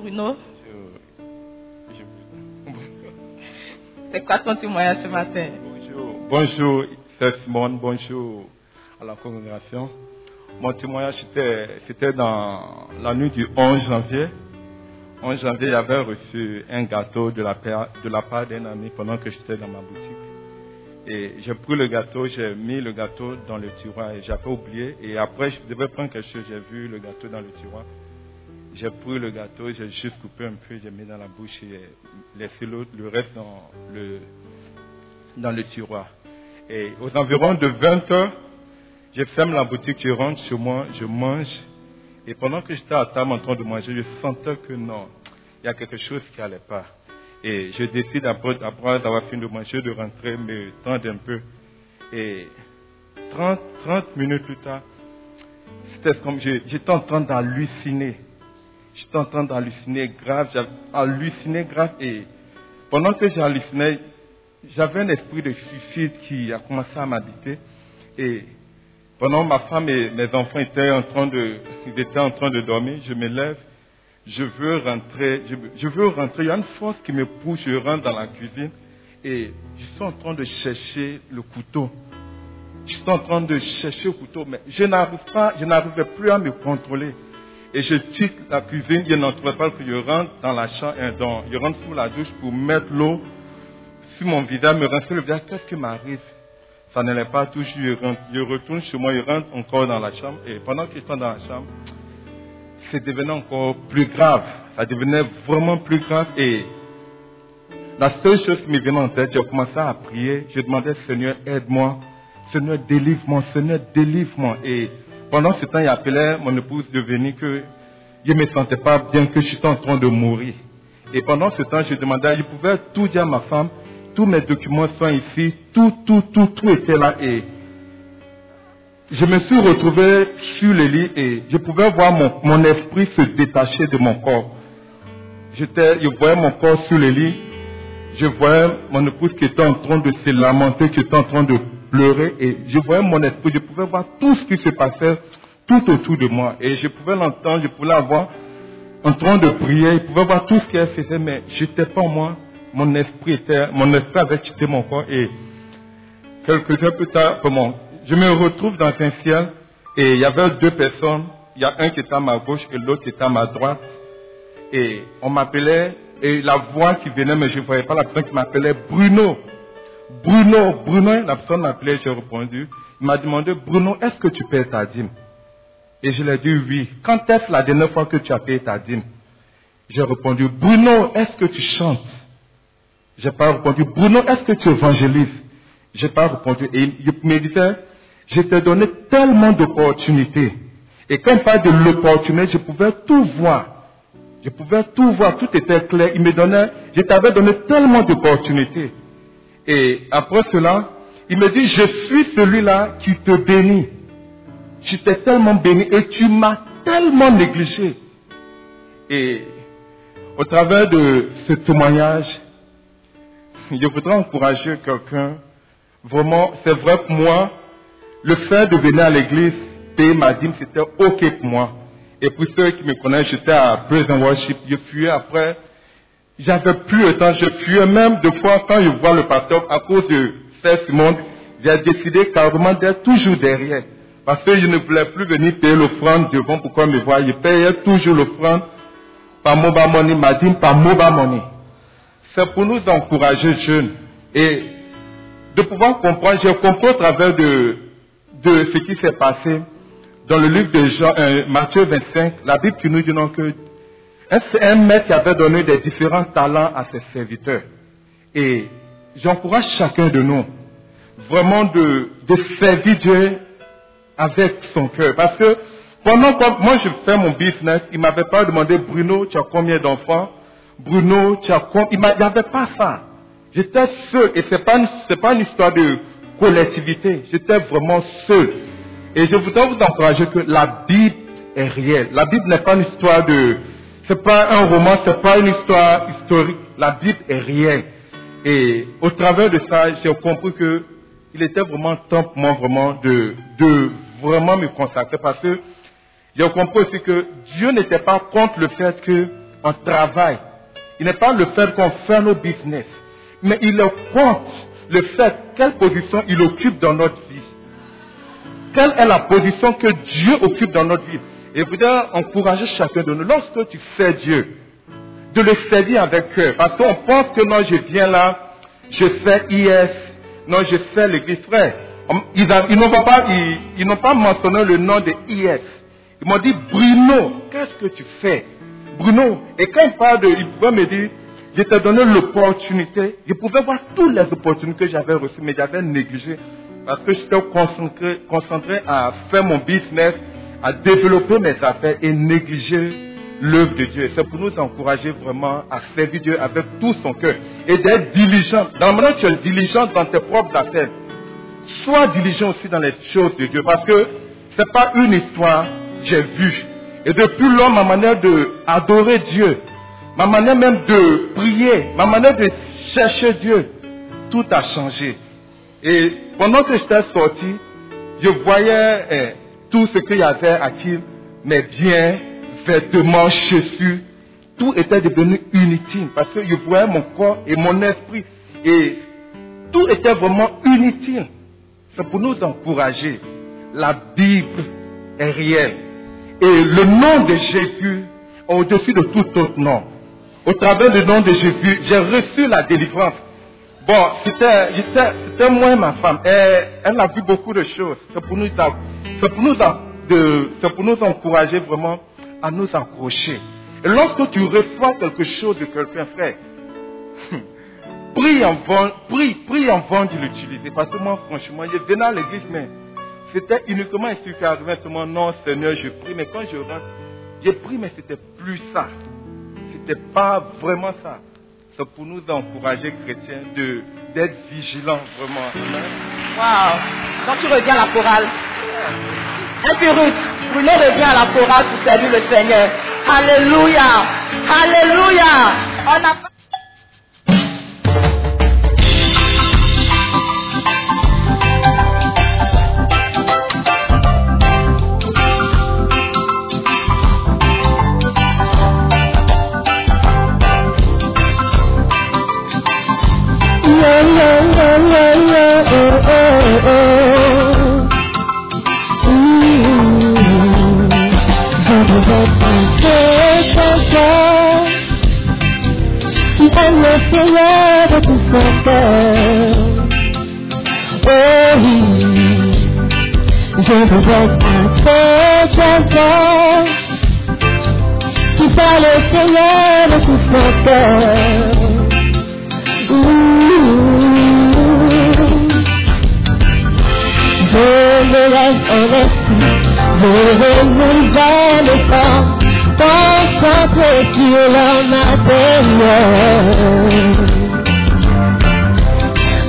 Bruno, c'est quoi ton témoignage ce matin? Bonjour, bonjour, Simone, bonjour à la congrégation. Mon témoignage, c'était, c'était dans la nuit du 11 janvier. 11 janvier, j'avais reçu un gâteau de la, part- de la part d'un ami pendant que j'étais dans ma boutique. Et j'ai pris le gâteau, j'ai mis le gâteau dans le tiroir et j'avais oublié. Et après, je devais prendre quelque chose, j'ai vu le gâteau dans le tiroir. J'ai pris le gâteau, j'ai juste coupé un peu, j'ai mis dans la bouche et laissé l'autre, le reste dans le, dans le tiroir. Et aux environs de 20 heures, je ferme la boutique, je rentre chez moi, je mange. Et pendant que j'étais à table en train de manger, je sentais que non, il y a quelque chose qui n'allait pas. Et je décide après, avoir fini de manger de rentrer, me tendre un peu. Et 30, 30 minutes plus tard, c'était comme j'étais en train d'halluciner. J'étais en train d'halluciner grave, halluciné grave. Et pendant que j'hallucinais, j'avais un esprit de suicide qui a commencé à m'habiter. Et pendant ma femme et mes enfants étaient en train de, étaient en train de dormir, je me lève, je veux rentrer, je veux rentrer. Il y a une force qui me pousse, je rentre dans la cuisine et je suis en train de chercher le couteau. Je suis en train de chercher le couteau, mais je n'arrive pas, je n'arrivais plus à me contrôler. Et je quitte la cuisine, il n'entrait pas que je rentre dans la chambre, dans, je rentre sous la douche pour mettre l'eau sur mon visage, me rincer le visage. Qu'est-ce qui m'arrive? Ça n'allait pas toujours. Je retourne chez moi, je rentre encore dans la chambre. Et pendant que je suis dans la chambre, c'est devenu encore plus grave. Ça devenait vraiment plus grave. Et la seule chose qui me venait en tête, j'ai commencé à prier. Je demandais, Seigneur, aide-moi. Seigneur, délivre-moi. Seigneur, délivre-moi. Et pendant ce temps, il appelait mon épouse de venir que je ne me sentais pas bien, que je suis en train de mourir. Et pendant ce temps, je demandais, je pouvais tout dire à ma femme, tous mes documents sont ici, tout, tout, tout, tout était là. Et je me suis retrouvé sur le lit et je pouvais voir mon, mon esprit se détacher de mon corps. Je voyais mon corps sur le lit, je voyais mon épouse qui était en train de se lamenter, qui était en train de pleurer, et je voyais mon esprit, je pouvais voir tout ce qui se passait tout autour de moi, et je pouvais l'entendre, je pouvais la voir en train de prier, je pouvais voir tout ce qu'elle faisait, mais j'étais pas moi, mon esprit était, mon esprit avait quitté mon corps, et quelques heures plus tard, comment, je me retrouve dans un ciel, et il y avait deux personnes, il y a un qui était à ma gauche et l'autre qui était à ma droite, et on m'appelait, et la voix qui venait, mais je ne voyais pas la personne qui m'appelait Bruno. Bruno, Bruno, la personne m'appelait, j'ai répondu. Il m'a demandé, Bruno, est-ce que tu payes ta dîme? Et je lui ai dit oui. Quand est-ce la dernière fois que tu as payé ta dîme? J'ai répondu, Bruno, est-ce que tu chantes? J'ai pas répondu, Bruno, est-ce que tu évangélises? J'ai pas répondu. Et il me disait, je t'ai donné tellement d'opportunités. Et quand il parle de l'opportunité, je pouvais tout voir. Je pouvais tout voir, tout était clair. Il me donnait, je t'avais donné tellement d'opportunités. Et après cela, il me dit, je suis celui-là qui te bénit. Je t'ai tellement béni et tu m'as tellement négligé. Et au travers de ce témoignage, je voudrais encourager quelqu'un. Vraiment, c'est vrai pour moi, le fait de venir à l'église payer ma dîme, c'était OK pour moi. Et pour ceux qui me connaissent, j'étais à Praise and Worship, je fuyais après. J'avais plus le temps, je fuyais même deux fois quand je vois le pasteur à cause de ce monde. J'ai décidé carrément d'être toujours derrière. Parce que je ne voulais plus venir payer l'offrande devant pour qu'on me voie. Je payais toujours l'offrande par mobile money, ma dîme par mobile money. C'est pour nous encourager jeunes et de pouvoir comprendre. J'ai compris au travers de, ce qui s'est passé dans le livre de euh, Matthieu 25, la Bible qui nous dit non que un, un maître qui avait donné des différents talents à ses serviteurs. Et j'encourage chacun de nous vraiment de, servir Dieu avec son cœur. Parce que pendant que moi je fais mon business, il m'avait pas demandé Bruno, tu as combien d'enfants? Bruno, tu as combien Il n'y avait pas ça. J'étais seul et c'est pas c'est pas une histoire de collectivité. J'étais vraiment seul. Et je voudrais vous encourager que la Bible est réelle. La Bible n'est pas une histoire de, c'est pas un roman, c'est pas une histoire historique. La Bible est réelle. Et au travers de ça, j'ai compris que il était vraiment temps pour moi de, de vraiment me consacrer parce que j'ai compris aussi que Dieu n'était pas contre le fait qu'on travaille. Il n'est pas le fait qu'on fait nos business. Mais il est contre le fait quelle position il occupe dans notre vie. Quelle est la position que Dieu occupe dans notre vie? Et vous devez encourager chacun de nous, lorsque tu fais Dieu, de le servir avec cœur. Parce qu'on pense que non, je viens là, je fais IS, non, je fais l'église frère. Ils, ils n'ont pas, ils, ils pas mentionné le nom de IS. Ils m'ont dit, Bruno, qu'est-ce que tu fais? Bruno, et quand il parle de, il pouvait me dire, je t'ai donné l'opportunité, je pouvais voir toutes les opportunités que j'avais reçues, mais j'avais négligé parce que j'étais concentré, concentré à faire mon business, à développer mes affaires et négliger l'œuvre de Dieu. C'est pour nous encourager vraiment à servir Dieu avec tout son cœur et d'être diligent. Dans le tu es diligent dans tes propres affaires, sois diligent aussi dans les choses de Dieu parce que ce n'est pas une histoire, j'ai vu. Et depuis lors, ma manière d'adorer Dieu, ma manière même de prier, ma manière de chercher Dieu, tout a changé. Et pendant que j'étais sorti, je voyais eh, tout ce qu'il y avait acquis, mes biens, vêtements, chaussures, tout était devenu inutile parce que je voyais mon corps et mon esprit. Et tout était vraiment inutile. C'est pour nous encourager. La Bible est réelle. Et le nom de Jésus au-dessus de tout autre nom. Au travers du nom de Jésus, j'ai reçu la délivrance. Bon, c'était, moi et ma femme. Elle, elle a vu beaucoup de choses. C'est pour nous, pour nous, encourager vraiment à nous accrocher. Et lorsque tu reçois quelque chose de quelqu'un, frère, prie en vain, prie, prie en vain de l'utiliser. Parce que moi, franchement, je venais à l'église, mais c'était uniquement un truc seulement, non, Seigneur, je prie. Mais quand je rentre, j'ai pris, mais c'était plus ça. C'était pas vraiment ça. Pour nous encourager, chrétiens, de, d'être vigilants, vraiment. Waouh Quand tu reviens à la chorale, un peu rude, Bruno revient à la chorale pour servir le Seigneur. Alléluia Alléluia On Seigneur de. En esprit, je renouvelle le temps.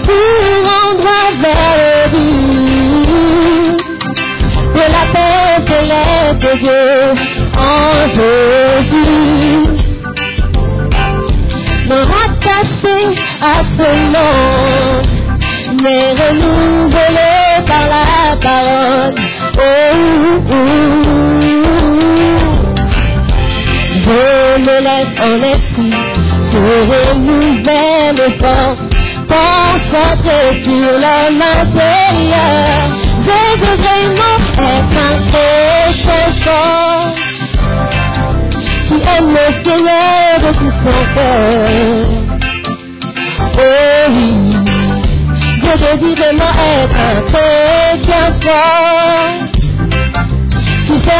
Pour rendre lui de la paix céleste de Dieu en Jésus. Me rattacher à ce nom, mais Je me lève en esprit pour une nouvelle force, concentré sur l'homme intérieur. Je veux vraiment être un prochain fort qui aime le Seigneur de tout son cœur. Oh oui, je désire vraiment être un chrétien fort.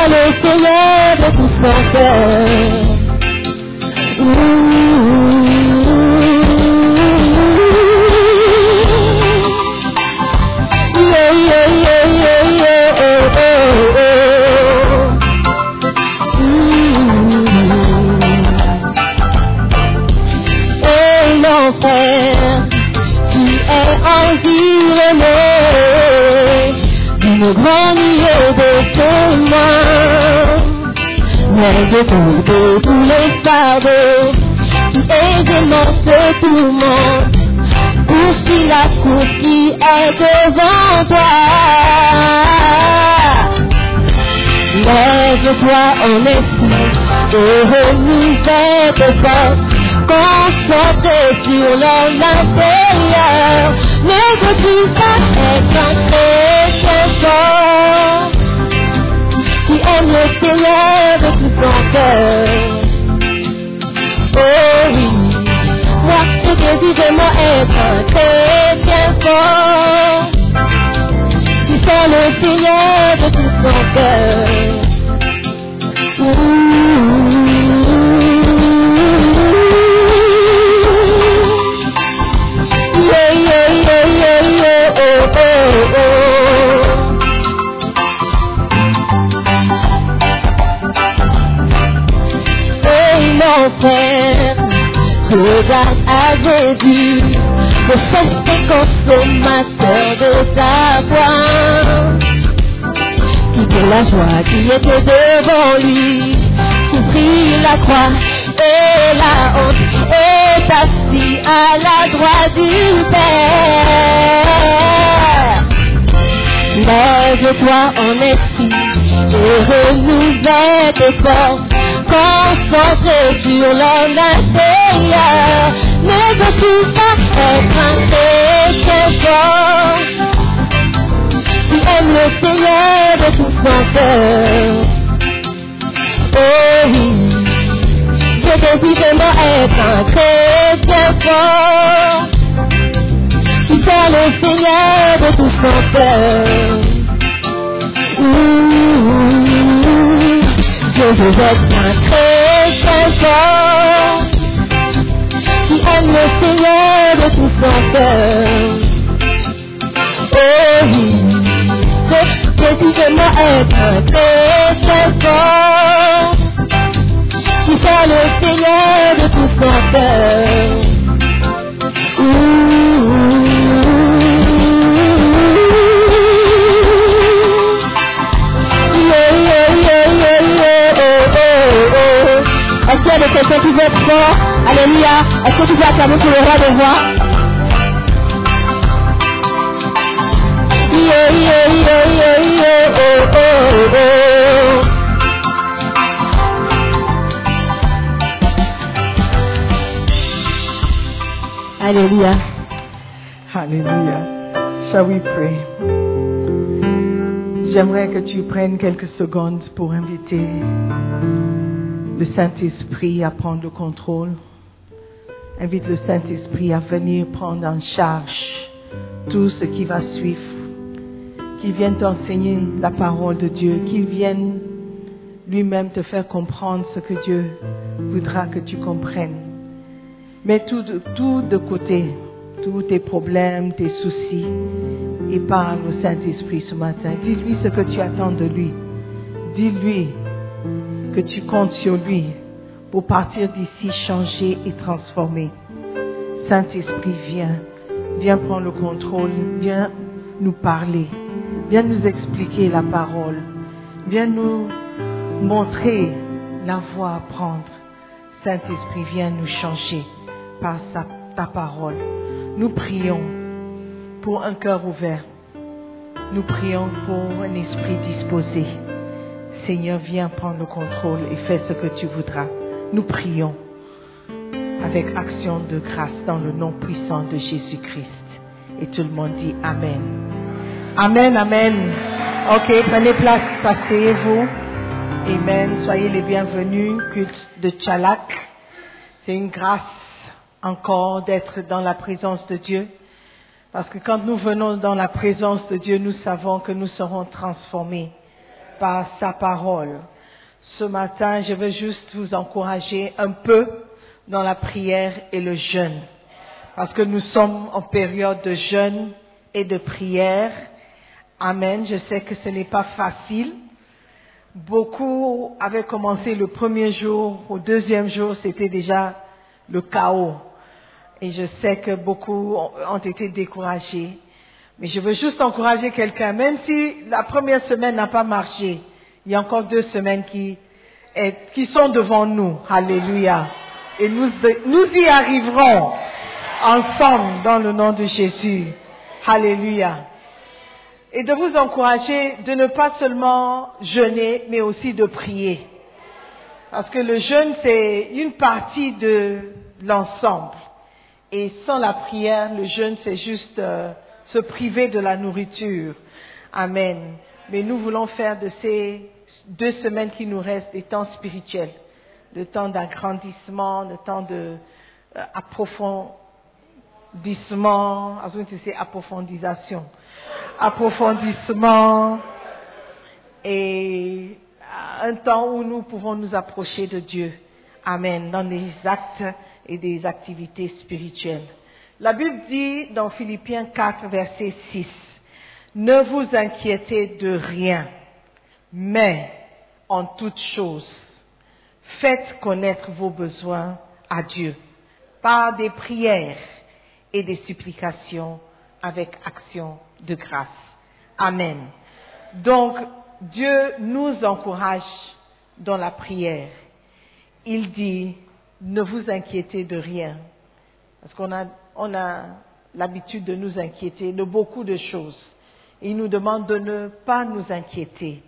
Le Seigneur de tout son. De tomber tous les fardeaux aisément se tourmentent. Aussi la course qui est devant toi. Lève-toi en esprit et renouvelle tes forces. Concentré sur l'homme intérieur. Ne veux-tu pas être un qui aime le Seigneur de tout cœur. Oh oui, moi ce je désire vraiment être un chrétien fort, qui sent le Seigneur de tout son cœur. Ouh. Regarde à Jésus, le chef consommateur de ta foi. Qui pour la joie qui était devant lui, qui prit la croix et la honte, est assis à la droite du Père. Lève-toi en esprit et renouvelle tes forces. Concentré sur l'homme Ne veux-tu pas être un chrétien fort qui aime le Seigneur de tout son cœur? Oh oui, je désire vraiment être un chrétien fort qui sert le Seigneur de tout son cœur. Ouh, je veux être un chrétien fort Seigneur de tout son cœur. Oh oui, vraiment être un qui sert le Seigneur de tout son cœur. Qui veut être fort Alléluia. Est-ce que tu veux acclamer pour le roi des yeah, oh, oh, oh. Alléluia. Hallelujah. Shall we pray? J'aimerais que tu prennes quelques secondes pour inviter le Saint-Esprit à prendre le contrôle. Invite le Saint-Esprit à venir prendre en charge tout ce qui va suivre. Qu'il vienne t'enseigner la parole de Dieu. Qu'il vienne lui-même te faire comprendre ce que Dieu voudra que tu comprennes. Mets tout de, tout de côté, tous tes problèmes, tes soucis, et parle au Saint-Esprit ce matin. Dis-lui ce que tu attends de lui. Dis-lui que tu comptes sur lui pour partir d'ici changé et transformé. Saint-Esprit, viens, viens prendre le contrôle, viens nous parler, viens nous expliquer la parole, viens nous montrer la voie à prendre. Saint-Esprit, viens nous changer par ta parole. Nous prions pour un cœur ouvert. Nous prions pour un esprit disposé. Seigneur, viens prendre le contrôle et fais ce que tu voudras. Nous prions. avec action de grâce dans le nom puissant de Jésus-Christ. Et tout le monde dit Amen. Amen, Amen. Ok, prenez place, passez-vous. Amen. Soyez les bienvenus, culte de Tchalak. C'est une grâce encore d'être dans la présence de Dieu. Parce que quand nous venons dans la présence de Dieu, nous savons que nous serons transformés par sa parole. Ce matin, je veux juste vous encourager un peu dans la prière et le jeûne. Parce que nous sommes en période de jeûne et de prière. Amen. Je sais que ce n'est pas facile. Beaucoup avaient commencé le premier jour, au deuxième jour, c'était déjà le chaos. Et je sais que beaucoup ont été découragés. Mais je veux juste encourager quelqu'un, même si la première semaine n'a pas marché, il y a encore deux semaines qui, sont devant nous. Alléluia. Et nous, nous y arriverons ensemble dans le nom de Jésus. Alléluia et de vous encourager de ne pas seulement jeûner, mais aussi de prier. Parce que le jeûne, c'est une partie de l'ensemble. Et sans la prière, le jeûne, c'est juste euh, se priver de la nourriture. Amen. Mais nous voulons faire de ces deux semaines qui nous restent des temps spirituels, des temps d'agrandissement, des temps d'approfondissement, c'est approfondisation approfondissement et un temps où nous pouvons nous approcher de Dieu. Amen. Dans les actes et des activités spirituelles. La Bible dit dans Philippiens 4, verset 6, Ne vous inquiétez de rien, mais en toute chose, faites connaître vos besoins à Dieu par des prières et des supplications avec action de grâce. Amen. Donc, Dieu nous encourage dans la prière. Il dit, ne vous inquiétez de rien. Parce qu'on a, a l'habitude de nous inquiéter de beaucoup de choses. Il nous demande de ne pas nous inquiéter.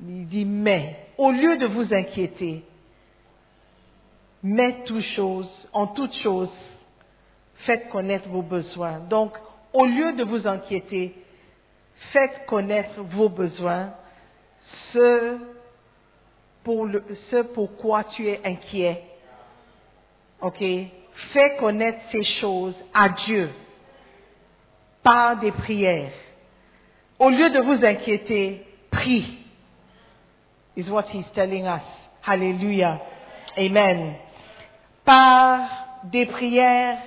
Il dit, mais, au lieu de vous inquiéter, mais toute chose, en toute chose, faites connaître vos besoins. Donc, au lieu de vous inquiéter, faites connaître vos besoins, ce, pour le, pourquoi tu es inquiet. OK? Fais connaître ces choses à Dieu par des prières. Au lieu de vous inquiéter, prie. Is what he's telling us. Hallelujah. Amen. Par des prières,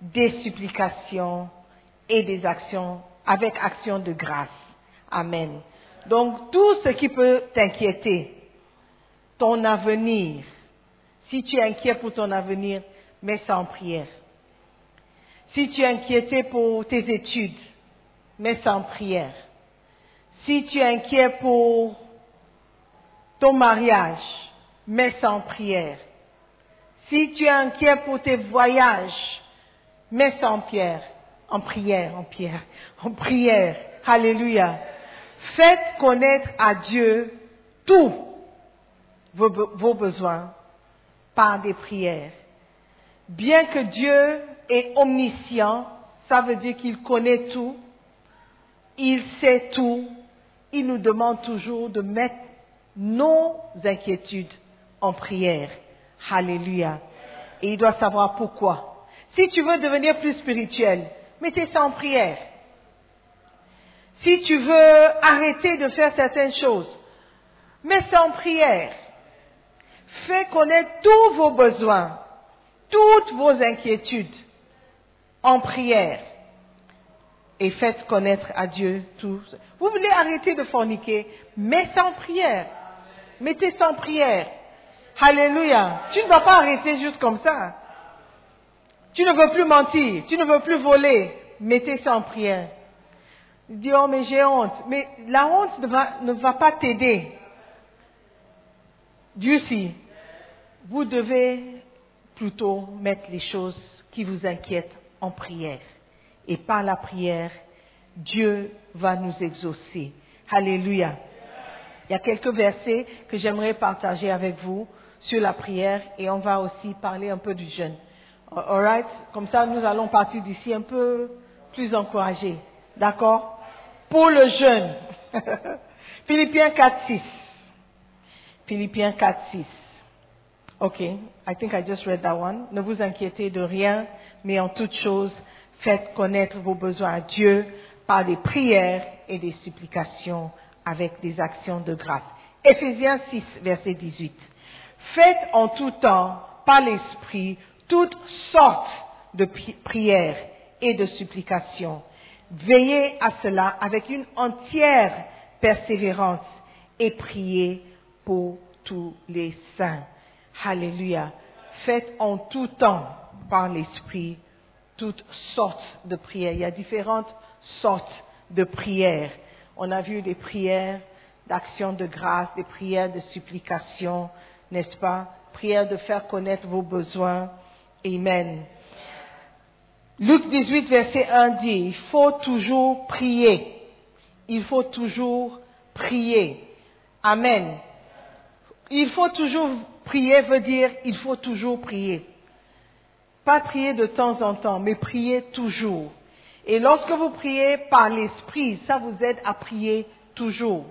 des supplications et des actions, avec action de grâce. Amen. Donc tout ce qui peut t'inquiéter, ton avenir, si tu es inquiet pour ton avenir, mets ça en prière. Si tu es inquiété pour tes études, ça en prière. Si tu es inquiet pour ton mariage, ça en prière. Si tu es inquiet pour tes voyages, ça en prière en prière, en prière, en prière. Alléluia. Faites connaître à Dieu tous vos, vos besoins par des prières. Bien que Dieu est omniscient, ça veut dire qu'il connaît tout, il sait tout, il nous demande toujours de mettre nos inquiétudes en prière. Alléluia. Et il doit savoir pourquoi. Si tu veux devenir plus spirituel, mettez ça en prière. Si tu veux arrêter de faire certaines choses, mets ça en prière. Fais connaître tous vos besoins, toutes vos inquiétudes en prière. Et faites connaître à Dieu tout. Vous voulez arrêter de forniquer, ça en prière. Mettez en prière. Alléluia. Tu ne vas pas arrêter juste comme ça. Tu ne veux plus mentir, tu ne veux plus voler. Mettez ça en prière. Dis, oh, mais j'ai honte. Mais la honte ne va pas t'aider. Dieu si. Vous devez plutôt mettre les choses qui vous inquiètent en prière. Et par la prière, Dieu va nous exaucer. Alléluia. Il y a quelques versets que j'aimerais partager avec vous sur la prière et on va aussi parler un peu du jeûne. All right? Comme ça, nous allons partir d'ici un peu plus encouragés. D'accord? Pour le jeûne. Philippiens 4, 6. Philippiens 4, 6. OK. I think I just read that one. Ne vous inquiétez de rien, mais en toute chose, faites connaître vos besoins à Dieu par des prières et des supplications avec des actions de grâce. Éphésiens 6, verset 18. Faites en tout temps, par l'Esprit, toutes sortes de pri- prières et de supplications. Veillez à cela avec une entière persévérance et priez pour tous les saints. Alléluia. Faites en tout temps, par l'Esprit, toutes sortes de prières. Il y a différentes sortes de prières. On a vu des prières d'action de grâce, des prières de supplication, n'est-ce pas? Prières de faire connaître vos besoins. Amen. Luc 18, verset 1 dit, il faut toujours prier. Il faut toujours prier. Amen. Il faut toujours prier veut dire il faut toujours prier. Pas prier de temps en temps, mais prier toujours. Et lorsque vous priez par l'esprit, ça vous aide à prier toujours.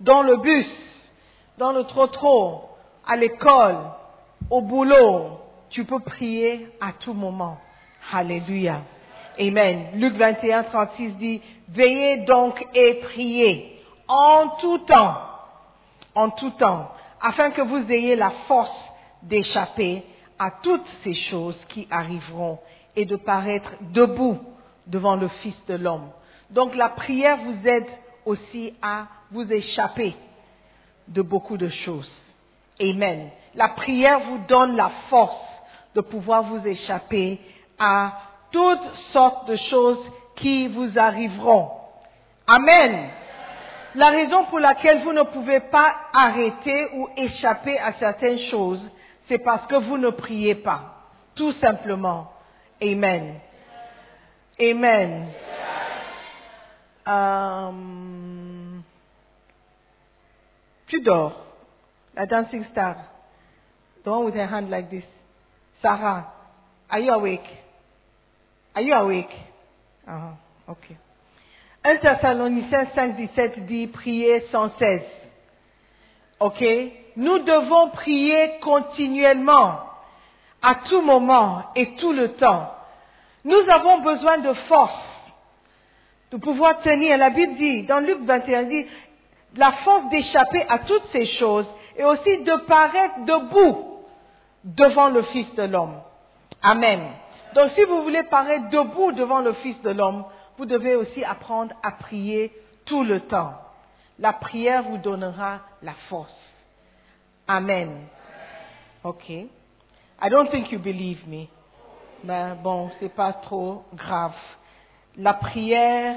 Dans le bus, dans le trottoir, à l'école, au boulot, tu peux prier à tout moment. Alléluia. Amen. Luc 21, 36 dit, veillez donc et priez en tout temps, en tout temps, afin que vous ayez la force d'échapper à toutes ces choses qui arriveront et de paraître debout devant le Fils de l'homme. Donc la prière vous aide aussi à vous échapper de beaucoup de choses. Amen. La prière vous donne la force de pouvoir vous échapper à toutes sortes de choses qui vous arriveront. Amen. La raison pour laquelle vous ne pouvez pas arrêter ou échapper à certaines choses, c'est parce que vous ne priez pas. Tout simplement. Amen. Amen. Euh, tu dors. La dancing star. The one with her hand like this. Sarah, are you awake? Are you awake? Ah, ok. 1 Thessaloniciens 5, 17 dit prier sans cesse. Ok? Nous devons prier continuellement, à tout moment et tout le temps. Nous avons besoin de force, de pouvoir tenir. La Bible dit, dans Luc 21, dit, la force d'échapper à toutes ces choses et aussi de paraître debout devant le Fils de l'homme. Amen. Donc si vous voulez paraître debout devant le Fils de l'homme, vous devez aussi apprendre à prier tout le temps. La prière vous donnera la force. Amen. Ok. I don't think you believe me. Mais bon, c'est pas trop grave. La prière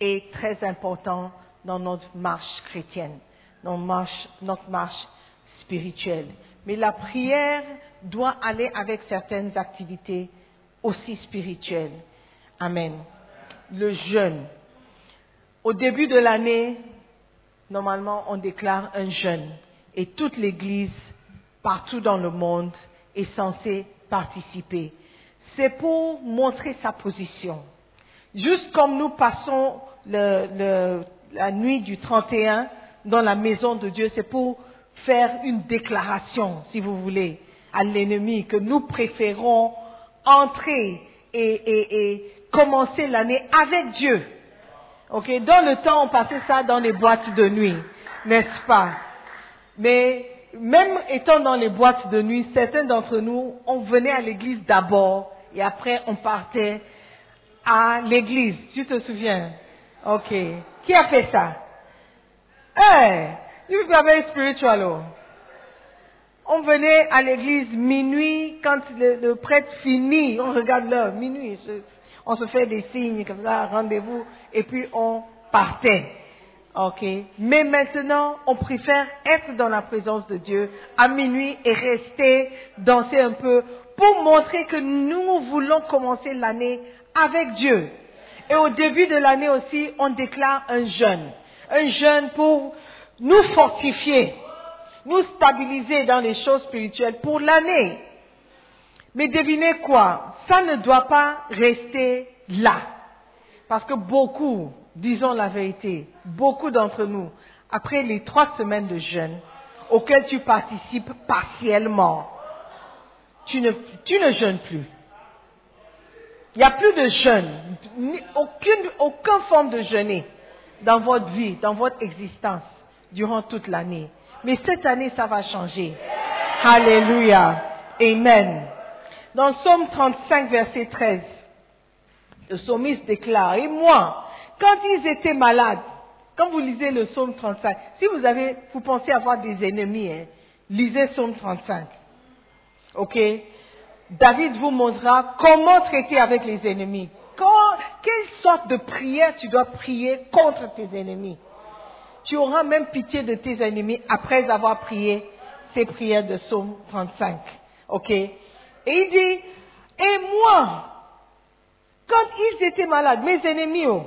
est très importante dans notre marche chrétienne, dans notre marche spirituelle. Mais la prière doit aller avec certaines activités aussi spirituelles. Amen. Le jeûne. Au début de l'année, normalement, on déclare un jeûne. Et toute l'Église, partout dans le monde, est censée participer. C'est pour montrer sa position. Juste comme nous passons la nuit du 31 dans la maison de Dieu, c'est pour faire une déclaration, si vous voulez, à l'ennemi que nous préférons entrer et, et- et commencer l'année avec Dieu. Ok, dans le temps, on passait ça dans les boîtes de nuit, n'est-ce pas? Mais même étant dans les boîtes de nuit, certains d'entre nous, on venait à l'église d'abord et après on partait à l'église. Tu te souviens? Ok. Qui a fait ça? Hey, you are very spiritual. oh. On venait à l'église minuit, quand le, prêtre finit, on regarde l'heure, minuit, on se fait des signes comme ça, rendez-vous, et puis on partait. Ok. Mais maintenant, on préfère être dans la présence de Dieu à minuit et rester danser un peu pour montrer que nous voulons commencer l'année avec Dieu. Et au début de l'année aussi, on déclare un jeûne. Un jeûne pour nous fortifier, nous stabiliser dans les choses spirituelles pour l'année. Mais devinez quoi? Ça ne doit pas rester là. Parce que beaucoup, disons la vérité, beaucoup d'entre nous, après les trois semaines de jeûne auxquelles tu participes partiellement, tu ne, tu ne jeûnes plus. Il n'y a plus de jeûne, aucune, aucune forme de jeûner dans votre vie, dans votre existence, durant toute l'année. Mais cette année, ça va changer. Alléluia. Amen. Dans le psaume 35, verset 13, le psalmiste déclare, et moi, quand ils étaient malades, quand vous lisez le psaume 35, si vous avez, vous pensez avoir des ennemis, hein, lisez psaume 35. Ok? David vous montrera comment traiter avec les ennemis. Quelle sorte de prière tu dois prier contre tes ennemis. Tu auras même pitié de tes ennemis après avoir prié ces prières de psaume 35. Ok? Et il dit, et moi, quand ils étaient malades, mes ennemis, oh,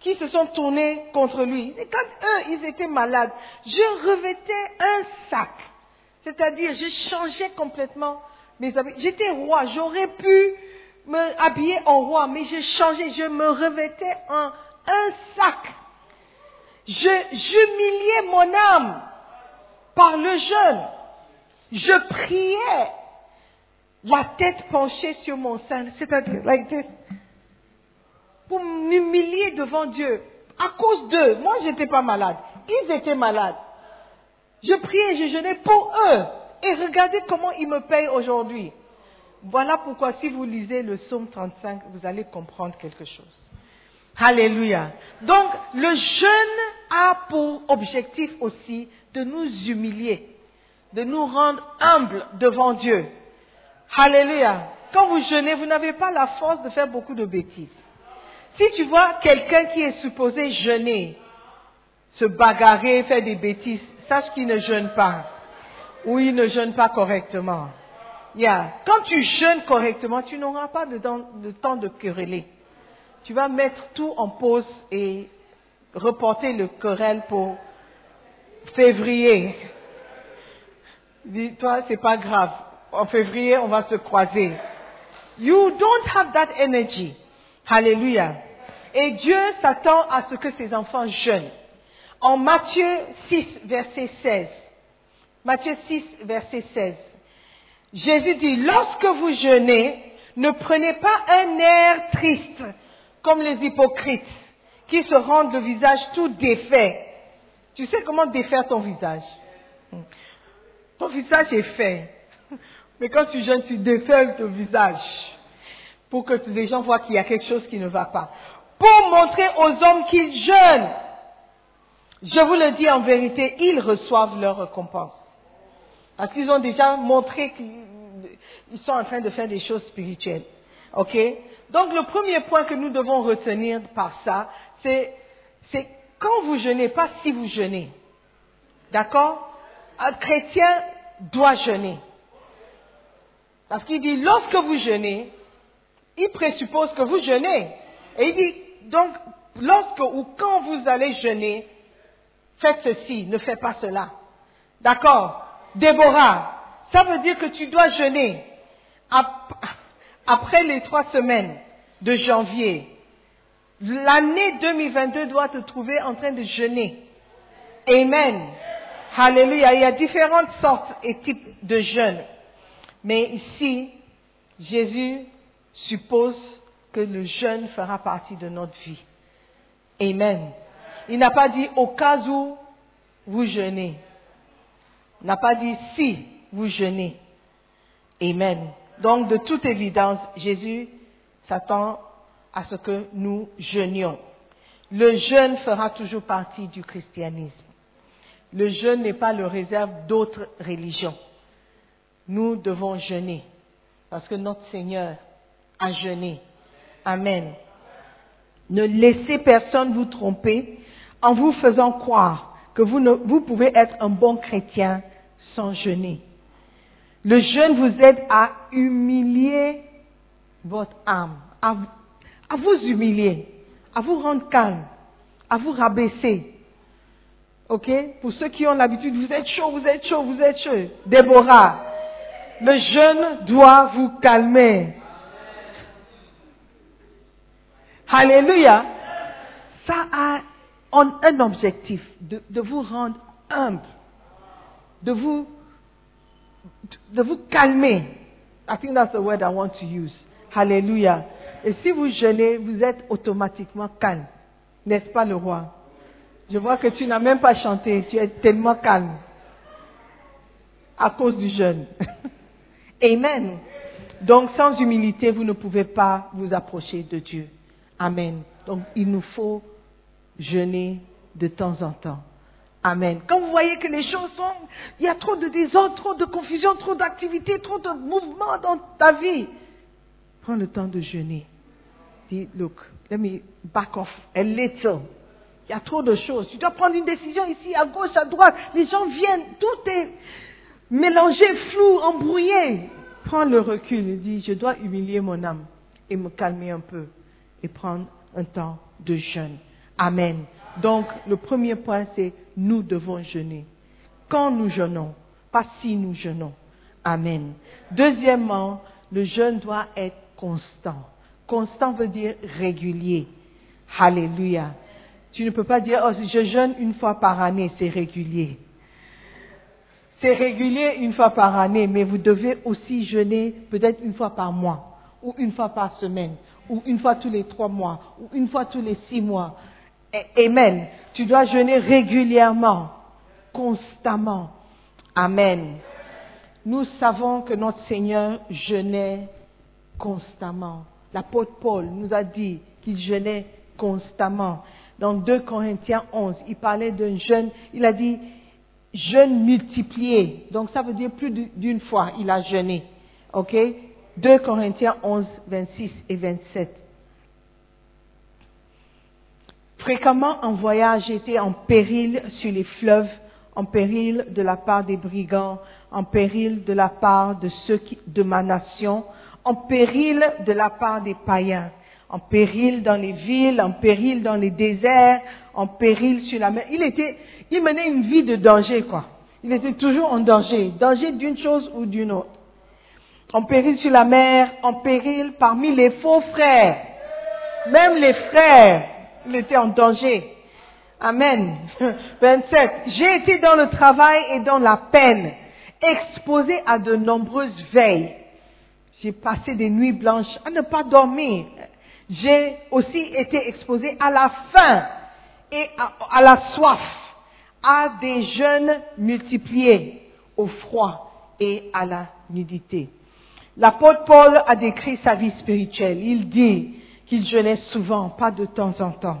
qui se sont tournés contre lui, et quand eux, ils étaient malades, je revêtais un sac. C'est-à-dire, je changeais complètement mes habits. J'étais roi, j'aurais pu me habiller en roi, mais je changeais, je me revêtais en un sac. Je, j'humiliais mon âme par le jeûne. Je priais la tête penchée sur mon sein, c'est-à-dire like this, pour m'humilier devant Dieu. À cause d'eux, moi j'étais pas malade, ils étaient malades. Je priais, je jeûnais pour eux. Et regardez comment ils me payent aujourd'hui. Voilà pourquoi si vous lisez le psaume 35, vous allez comprendre quelque chose. Alléluia. Donc, le jeûne a pour objectif aussi de nous humilier, de nous rendre humbles devant Dieu. Alléluia. Quand vous jeûnez, vous n'avez pas la force de faire beaucoup de bêtises. Si tu vois quelqu'un qui est supposé jeûner, se bagarrer, faire des bêtises, sache qu'il ne jeûne pas. Ou il ne jeûne pas correctement. Yeah. Quand tu jeûnes correctement, tu n'auras pas de temps, de temps de quereller. Tu vas mettre tout en pause et reporter le querelle pour février. Dis-toi, c'est pas grave. En février, on va se croiser. You don't have that energy. Hallelujah. Et Dieu s'attend à ce que ses enfants jeûnent. En Matthieu 6, verset 16. Matthieu 6, verset 16. Jésus dit, lorsque vous jeûnez, ne prenez pas un air triste comme les hypocrites qui se rendent le visage tout défait. Tu sais comment défaire ton visage? Ton visage est fait. Mais quand tu jeûnes, tu défais ton visage pour que les gens voient qu'il y a quelque chose qui ne va pas. Pour montrer aux hommes qu'ils jeûnent. Je vous le dis en vérité, ils reçoivent leur récompense. Parce qu'ils ont déjà montré qu'ils sont en train de faire des choses spirituelles. OK? Donc le premier point que nous devons retenir par ça, c'est, c'est quand vous jeûnez, pas si vous jeûnez. D'accord? Un chrétien doit jeûner. Parce qu'il dit, lorsque vous jeûnez, il présuppose que vous jeûnez. Et il dit, donc, lorsque ou quand vous allez jeûner, faites ceci, ne faites pas cela. D'accord? Déborah, ça veut dire que tu dois jeûner. Après les trois semaines de janvier, l'année 2022 doit te trouver en train de jeûner. Amen. Alléluia. Il y a différentes sortes et types de jeûnes. Mais ici, Jésus suppose que le jeûne fera partie de notre vie. Amen. Il n'a pas dit au cas où vous jeûnez. Il n'a pas dit si vous jeûnez. Amen. Donc, de toute évidence, Jésus s'attend à ce que nous jeûnions. Le jeûne fera toujours partie du christianisme. Le jeûne n'est pas le réserve d'autres religions. Nous devons jeûner parce que notre Seigneur a jeûné. Amen. Ne laissez personne vous tromper en vous faisant croire que vous, ne, vous pouvez être un bon chrétien sans jeûner. Le jeûne vous aide à humilier votre âme, à, à vous humilier, à vous rendre calme, à vous rabaisser. Ok? Pour ceux qui ont l'habitude, vous êtes chaud, vous êtes chaud, vous êtes chaud. Déborah, Le jeûne doit vous calmer. Alléluia. Ça a un objectif de, vous rendre humble, de vous, de vous calmer. I think that's the word I want to use. Alléluia. Et si vous jeûnez, vous êtes automatiquement calme. N'est-ce pas le roi? Je vois que tu n'as même pas chanté, tu es tellement calme à cause du jeûne. Amen. Donc sans humilité, vous ne pouvez pas vous approcher de Dieu. Amen. Donc il nous faut jeûner de temps en temps. Amen. Quand vous voyez que les choses sont, il y a trop de désordre, trop de confusion, trop d'activité, trop de mouvement dans ta vie, prends le temps de jeûner. Dis, look, let me back off a little. Il y a trop de choses. Tu dois prendre une décision ici, à gauche, à droite. Les gens viennent, tout est mélangé, flou, embrouillé. Prends le recul dis, je dois humilier mon âme et me calmer un peu et prendre un temps de jeûne. Amen. Donc, le premier point, c'est nous devons jeûner. Quand nous jeûnons, pas si nous jeûnons. Amen. Deuxièmement, le jeûne doit être constant. Constant veut dire régulier. Alléluia. Tu ne peux pas dire, oh, je jeûne une fois par année, c'est régulier. C'est régulier une fois par année, mais vous devez aussi jeûner peut-être une fois par mois, ou une fois par semaine, ou une fois tous les trois mois, ou une fois tous les six mois. Amen. Tu dois jeûner régulièrement, constamment. Amen. Nous savons que notre Seigneur jeûnait constamment. L'apôtre Paul nous a dit qu'il jeûnait constamment. Dans 2 Corinthiens 11, il parlait d'un jeûne, il a dit jeûne multiplié. Donc ça veut dire plus d'une fois il a jeûné. OK? 2 Corinthiens 11, 26 et 27. Fréquemment en voyage, j'étais en péril sur les fleuves, en péril de la part des brigands, en péril de la part de ceux de ma nation, en péril de la part des païens, en péril dans les villes, en péril dans les déserts, en péril sur la mer. Il il menait une vie de danger, quoi. Il était toujours en danger, danger d'une chose ou d'une autre. En péril sur la mer, en péril parmi les faux frères. Même les frères, était en danger. Amen. 27. J'ai été dans le travail et dans la peine, exposé à de nombreuses veilles. J'ai passé des nuits blanches à ne pas dormir. J'ai aussi été exposé à la faim et à, la soif, à des jeûnes multipliés, au froid et à la nudité. L'apôtre Paul a décrit sa vie spirituelle. Il dit qu'il jeûnait souvent, pas de temps en temps.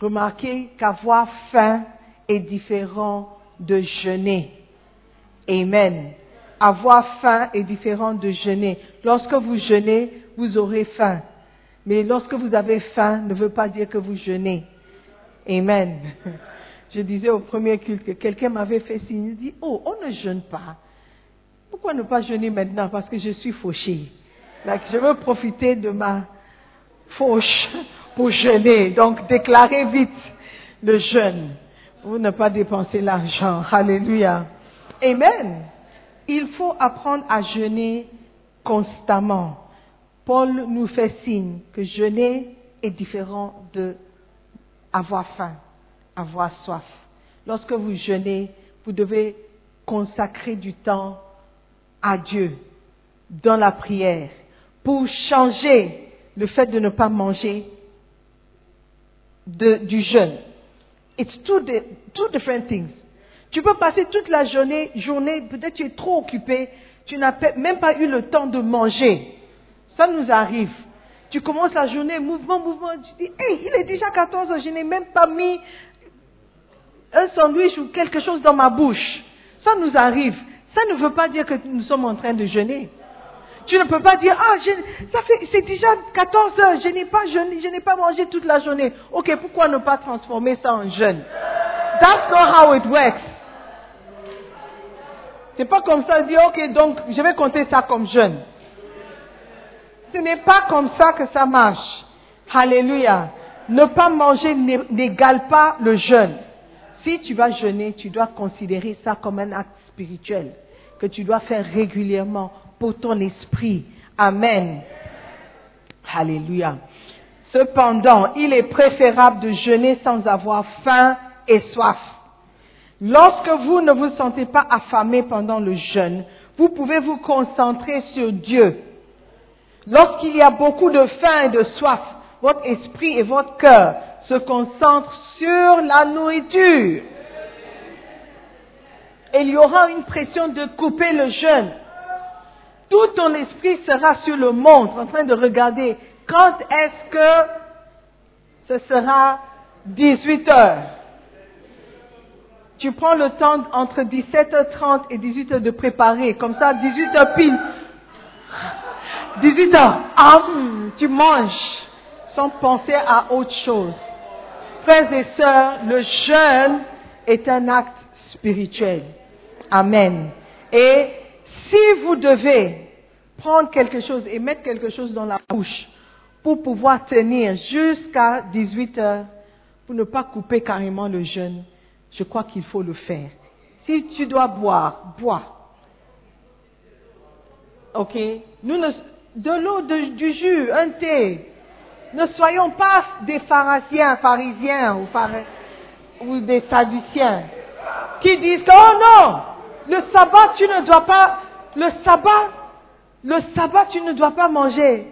Remarquez qu'avoir faim est différent de jeûner. Amen. Avoir faim est différent de jeûner. Lorsque vous jeûnez, vous aurez faim. Mais lorsque vous avez faim, ne veut pas dire que vous jeûnez. Amen. Je disais au premier culte que quelqu'un m'avait fait signe, il dit, oh, on ne jeûne pas. Pourquoi ne pas jeûner maintenant? Parce que je suis fauché. je veux profiter de ma fauche pour jeûner. Donc, déclarez vite le jeûne pour ne pas dépenser l'argent. Alléluia. Amen il faut apprendre à jeûner constamment. Paul nous fait signe que jeûner est différent de avoir faim, avoir soif. Lorsque vous jeûnez, vous devez consacrer du temps à Dieu dans la prière pour changer le fait de ne pas manger du jeûne. It's two, different things. Tu peux passer toute la journée, journée peut-être tu es trop occupé, tu n'as même pas eu le temps de manger. Ça nous arrive. Tu commences la journée, mouvement, mouvement, tu dis, hé, il est déjà 14 heures, je n'ai même pas mis un sandwich ou quelque chose dans ma bouche. Ça nous arrive. Ça ne veut pas dire que nous sommes en train de jeûner. Tu ne peux pas dire, ah, ça fait, c'est déjà 14 heures, je n'ai pas jeûné, je n'ai pas mangé toute la journée. Ok, pourquoi ne pas transformer ça en jeûne? That's not how it works. C'est pas comme ça, dit, ok, donc je vais compter ça comme jeûne. Ce n'est pas comme ça que ça marche. Alléluia. Ne pas manger n'égale pas le jeûne. Si tu vas jeûner, tu dois considérer ça comme un acte que tu dois faire régulièrement pour ton esprit. Amen. Alléluia. Cependant, il est préférable de jeûner sans avoir faim et soif. Lorsque vous ne vous sentez pas affamé pendant le jeûne, vous pouvez vous concentrer sur Dieu. Lorsqu'il y a beaucoup de faim et de soif, votre esprit et votre cœur se concentrent sur la nourriture. Et il y aura une pression de couper le jeûne. Tout ton esprit sera sur le monde en train de regarder quand est-ce que ce sera 18 heures. Tu prends le temps entre 17h30 et 18h de préparer, comme ça 18h pile. 18h, ah, tu manges sans penser à autre chose. Frères et sœurs, le jeûne est un acte spirituel. Amen. Et si vous devez prendre quelque chose et mettre quelque chose dans la bouche pour pouvoir tenir jusqu'à 18 heures, pour ne pas couper carrément le jeûne, je crois qu'il faut le faire. Si tu dois boire, bois. Ok? De l'eau, du jus, un thé. Ne soyons pas des pharisiens, pharisiens ou, des sadduciens qui disent oh non, le sabbat, tu ne dois pas, le sabbat, le sabbat, tu ne dois pas manger.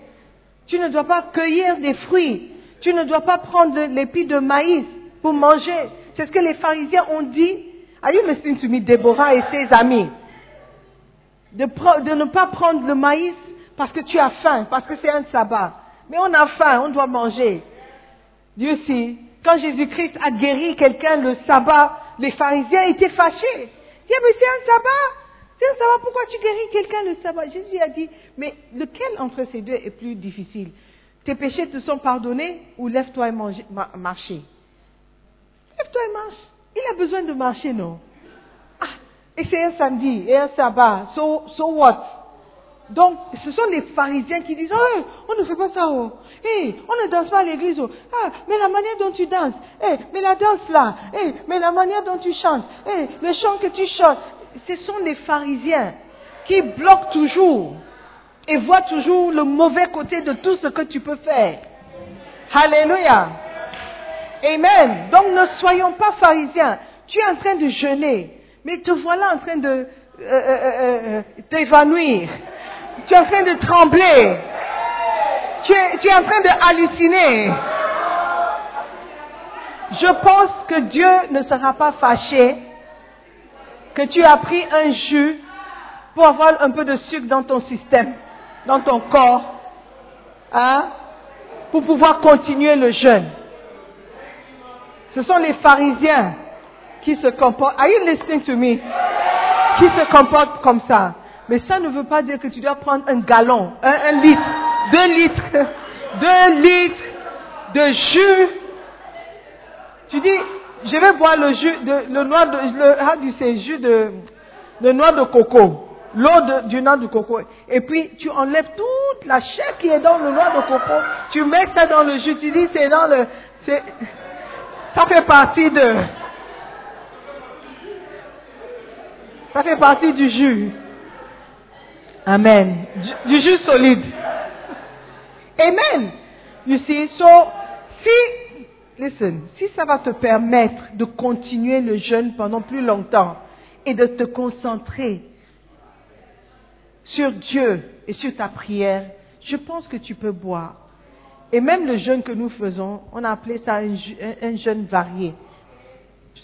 Tu ne dois pas cueillir des fruits. Tu ne dois pas prendre l'épi de maïs pour manger. C'est ce que les pharisiens ont dit. Are you listening to me, Déborah et ses amis? De, de ne pas prendre le maïs parce que tu as faim, parce que c'est un sabbat. Mais on a faim, on doit manger. Dieu sait, quand Jésus-Christ a guéri quelqu'un le sabbat, les pharisiens étaient fâchés. Mais c'est un sabbat. C'est un sabbat, pourquoi tu guéris quelqu'un le sabbat? Jésus a dit, mais lequel entre ces deux est plus difficile? Tes péchés te sont pardonnés ou lève-toi et manger- ma- marcher Lève-toi et marche. Il a besoin de marcher, non? Ah, et c'est un samedi et un sabbat. So, so what? Donc, ce sont les pharisiens qui disent, oh, on ne fait pas ça, oh. Eh, on ne danse pas à l'église, oh. Ah, mais la manière dont tu danses, eh, mais la danse là, eh, mais la manière dont tu chantes, le chant que tu chantes, ce sont les pharisiens qui bloquent toujours et voient toujours le mauvais côté de tout ce que tu peux faire. Alléluia. Amen. Donc ne soyons pas pharisiens. Tu es en train de jeûner, mais te voilà en train de euh, euh, euh, euh, t'évanouir. Tu es en train de trembler. Tu es, tu es en train de halluciner. Je pense que Dieu ne sera pas fâché que tu as pris un jus pour avoir un peu de sucre dans ton système, dans ton corps, hein, pour pouvoir continuer le jeûne. Ce sont les pharisiens qui se comportent. Are you listening to me? Qui se comportent comme ça? Mais ça ne veut pas dire que tu dois prendre un gallon, un, litre, deux litres, deux litres de jus. Tu dis, je vais boire le jus de, le noix de, le, say, jus de, de noix de coco, l'eau du noix de coco. Et puis, tu enlèves toute la chair qui est dans le noix de coco, tu mets ça dans le jus, tu dis, c'est dans le, c'est, ça fait partie de, ça fait partie du jus. Amen. Du, du jus solide. Amen. You see, so, si, listen, si ça va te permettre de continuer le jeûne pendant plus longtemps et de te concentrer sur Dieu et sur ta prière, je pense que tu peux boire. Et même le jeûne que nous faisons, on a appelé ça un- un jeûne varié.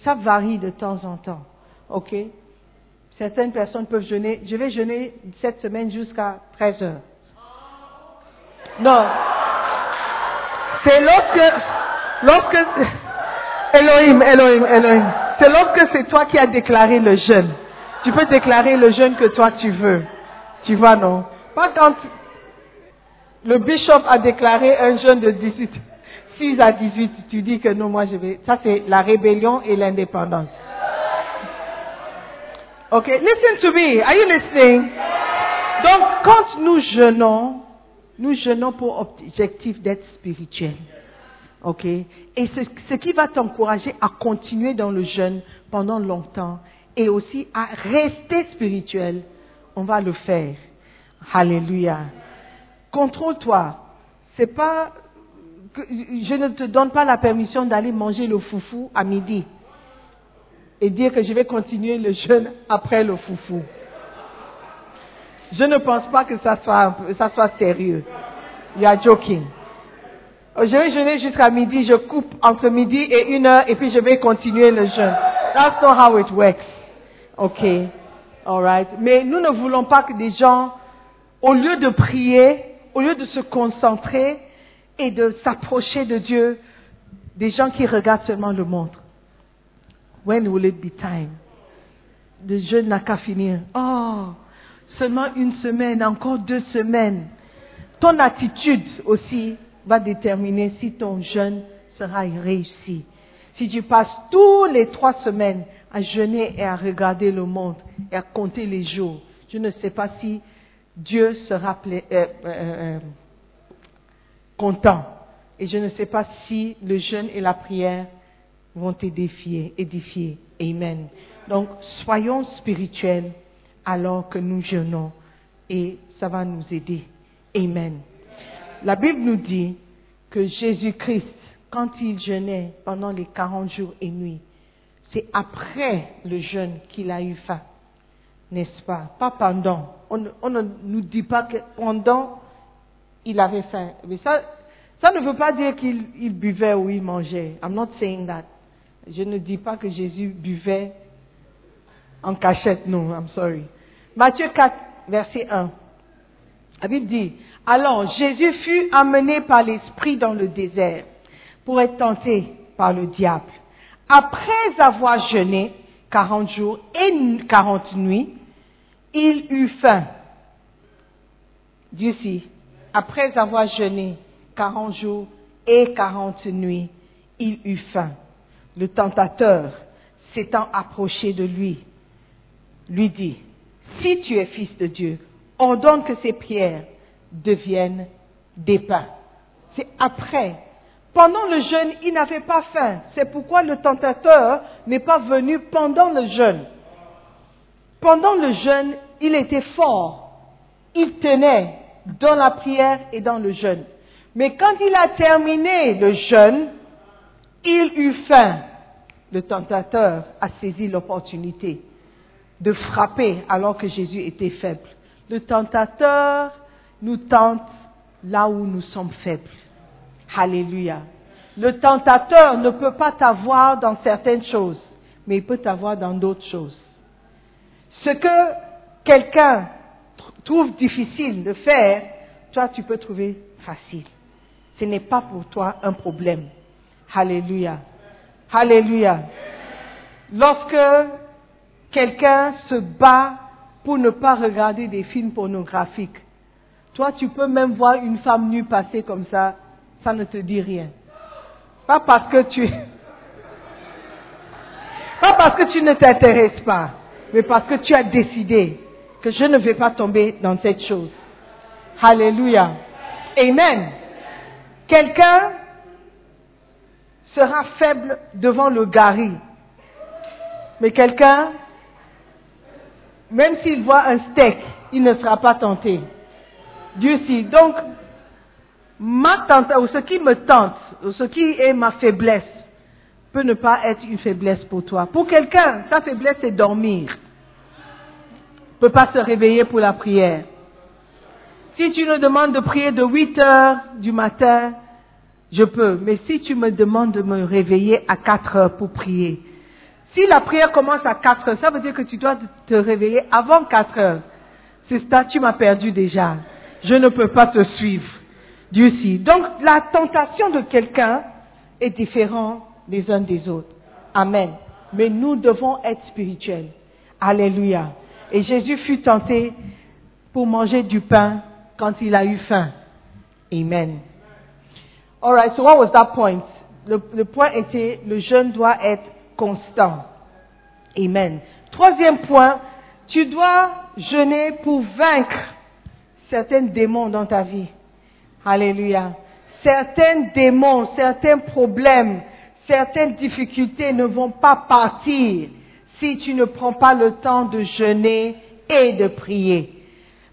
Ça varie de temps en temps. OK? Certaines personnes peuvent jeûner. Je vais jeûner cette semaine jusqu'à 13 heures. Non. C'est lorsque, lorsque, Elohim, Elohim, Elohim. C'est lorsque c'est toi qui as déclaré le jeûne. Tu peux déclarer le jeûne que toi tu veux. Tu vois, non? Pas quand le bishop a déclaré un jeûne de 18, 6 à 18, tu dis que non, moi je vais. Ça c'est la rébellion et l'indépendance. Ok, listen to me. Are you listening? Donc, quand nous jeûnons, nous jeûnons pour objectif d'être spirituel. Ok? Et ce, qui va t'encourager à continuer dans le jeûne pendant longtemps et aussi à rester spirituel, on va le faire. Alléluia. Contrôle-toi. C'est pas je ne te donne pas la permission d'aller manger le foufou à midi et dire que je vais continuer le jeûne après le foufou. Je ne pense pas que ça soit, ça soit sérieux. You are joking. Oh, Je vais jeûner jusqu'à midi, je coupe entre midi et une heure et puis je vais continuer le jeûne. That's not how it works. Ok. Alright. Mais nous ne voulons pas que des gens, au lieu de prier, au lieu de se concentrer et de s'approcher de Dieu, des gens qui regardent seulement le monde. When will it be time? Le jeûne n'a qu'à finir. Oh, seulement une semaine, encore deux semaines. Ton attitude aussi va déterminer si ton jeûne sera réussi. Si tu passes tous les trois semaines à jeûner et à regarder le monde et à compter les jours, je ne sais pas si Dieu sera euh, euh, euh, content. Et je ne sais pas si le jeûne et la prière vont t'édifier, édifier. Amen. Donc, soyons spirituels alors que nous jeûnons et ça va nous aider. Amen. La Bible nous dit que Jésus-Christ, quand il jeûnait pendant les 40 jours et nuits, c'est après le jeûne qu'il a eu faim. N'est-ce pas? Pas pendant. On, ne- nous dit pas que pendant, il avait faim. Mais ça, ça ne veut pas dire qu'il il buvait ou il mangeait. I'm not saying that. Je ne dis pas que Jésus buvait en cachette, non, I'm sorry. Matthieu 4, verset 1. La Bible dit, alors Jésus fut amené par l'Esprit dans le désert pour être tenté par le diable. Après avoir jeûné 40 jours et 40 nuits, il eut faim. Dieu si, après avoir jeûné 40 jours et 40 nuits, il eut faim. Le tentateur, s'étant approché de lui, lui dit, si tu es fils de Dieu, ordonne que ces pierres deviennent des pains. C'est après. Pendant le jeûne, il n'avait pas faim. C'est pourquoi le tentateur n'est pas venu pendant le jeûne. Pendant le jeûne, il était fort. Il tenait dans la prière et dans le jeûne. Mais quand il a terminé le jeûne, il eut faim. Le tentateur a saisi l'opportunité de frapper alors que Jésus était faible. Le tentateur nous tente là où nous sommes faibles. Alléluia. Le tentateur ne peut pas t'avoir dans certaines choses, mais il peut t'avoir dans d'autres choses. Ce que quelqu'un tr- trouve difficile de faire, toi tu peux trouver facile. Ce n'est pas pour toi un problème. Alléluia. Alléluia. Lorsque quelqu'un se bat pour ne pas regarder des films pornographiques, toi tu peux même voir une femme nue passer comme ça, ça ne te dit rien. Pas parce que tu... Pas parce que tu ne t'intéresses pas, mais parce que tu as décidé que je ne vais pas tomber dans cette chose. Alléluia. Amen. Quelqu'un sera faible devant le gari. Mais quelqu'un, même s'il voit un steak, il ne sera pas tenté. Dieu si. Donc, ce qui me tente, ce qui est ma faiblesse, peut ne pas être une faiblesse pour toi. Pour quelqu'un, sa faiblesse, c'est dormir. Il peut pas se réveiller pour la prière. Si tu me demandes de prier de 8 heures du matin, je peux. Mais si tu me demandes de me réveiller à 4 heures pour prier, si la prière commence à 4 heures, ça veut dire que tu dois te réveiller avant 4 heures. C'est ça, tu m'as perdu déjà. Je ne peux pas te suivre. Dieu si. Donc, la tentation de quelqu'un est différente des uns des autres. Amen. Mais nous devons être spirituels. Alléluia. Et Jésus fut tenté pour manger du pain quand il a eu faim. Amen. Alright, so what was that point? Le, le point était, le jeûne doit être constant. Amen. Troisième point, tu dois jeûner pour vaincre certains démons dans ta vie. Alléluia. Certains démons, certains problèmes, certaines difficultés ne vont pas partir si tu ne prends pas le temps de jeûner et de prier.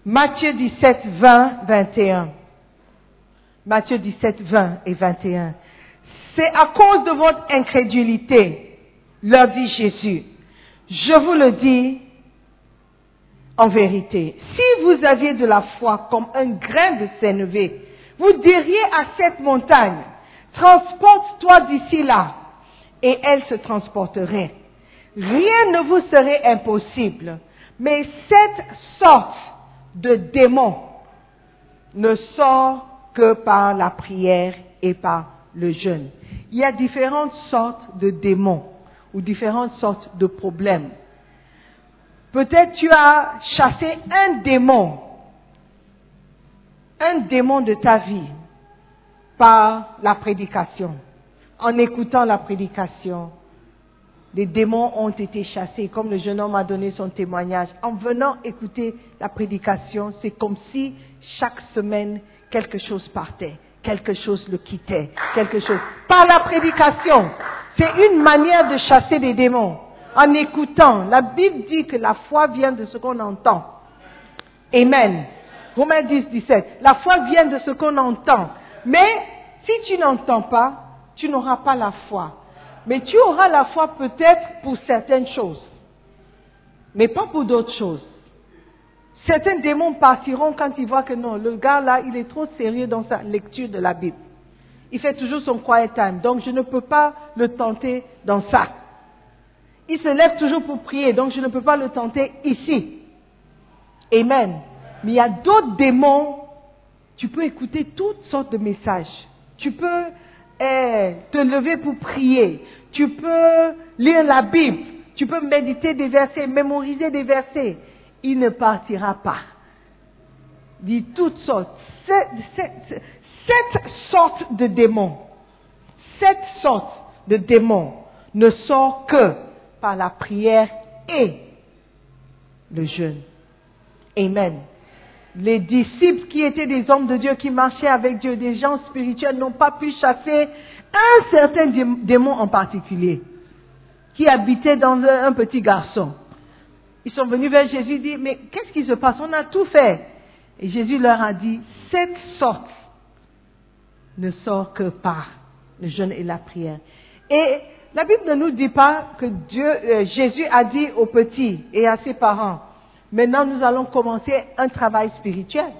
Matthieu 17, 20, 21. Matthieu 17, 20 et 21. C'est à cause de votre incrédulité, leur dit Jésus. Je vous le dis en vérité. Si vous aviez de la foi comme un grain de sénévé, vous diriez à cette montagne, transporte-toi d'ici là, et elle se transporterait. Rien ne vous serait impossible. Mais cette sorte de démon ne sort que par la prière et par le jeûne. Il y a différentes sortes de démons ou différentes sortes de problèmes. Peut-être tu as chassé un démon, un démon de ta vie par la prédication, en écoutant la prédication. Les démons ont été chassés, comme le jeune homme a donné son témoignage. En venant écouter la prédication, c'est comme si chaque semaine quelque chose partait, quelque chose le quittait, quelque chose. Par la prédication, c'est une manière de chasser des démons. En écoutant, la Bible dit que la foi vient de ce qu'on entend. Amen. Romains 10, 17. La foi vient de ce qu'on entend. Mais si tu n'entends pas, tu n'auras pas la foi. Mais tu auras la foi peut-être pour certaines choses, mais pas pour d'autres choses. Certains démons partiront quand ils voient que non, le gars là, il est trop sérieux dans sa lecture de la Bible. Il fait toujours son quiet time, donc je ne peux pas le tenter dans ça. Il se lève toujours pour prier, donc je ne peux pas le tenter ici. Amen. Mais il y a d'autres démons, tu peux écouter toutes sortes de messages. Tu peux eh, te lever pour prier. Tu peux lire la Bible. Tu peux méditer des versets, mémoriser des versets. Il ne partira pas. Dit toutes sortes. Cette, sorte de démon, cette sorte de démon ne sort que par la prière et le jeûne. Amen. Les disciples qui étaient des hommes de Dieu, qui marchaient avec Dieu, des gens spirituels, n'ont pas pu chasser un certain démon en particulier, qui habitait dans un petit garçon. Ils sont venus vers Jésus et dit, mais qu'est-ce qui se passe? On a tout fait. Et Jésus leur a dit, cette sorte ne sort que par le jeûne et la prière. Et la Bible ne nous dit pas que euh, Jésus a dit aux petits et à ses parents, maintenant nous allons commencer un travail spirituel.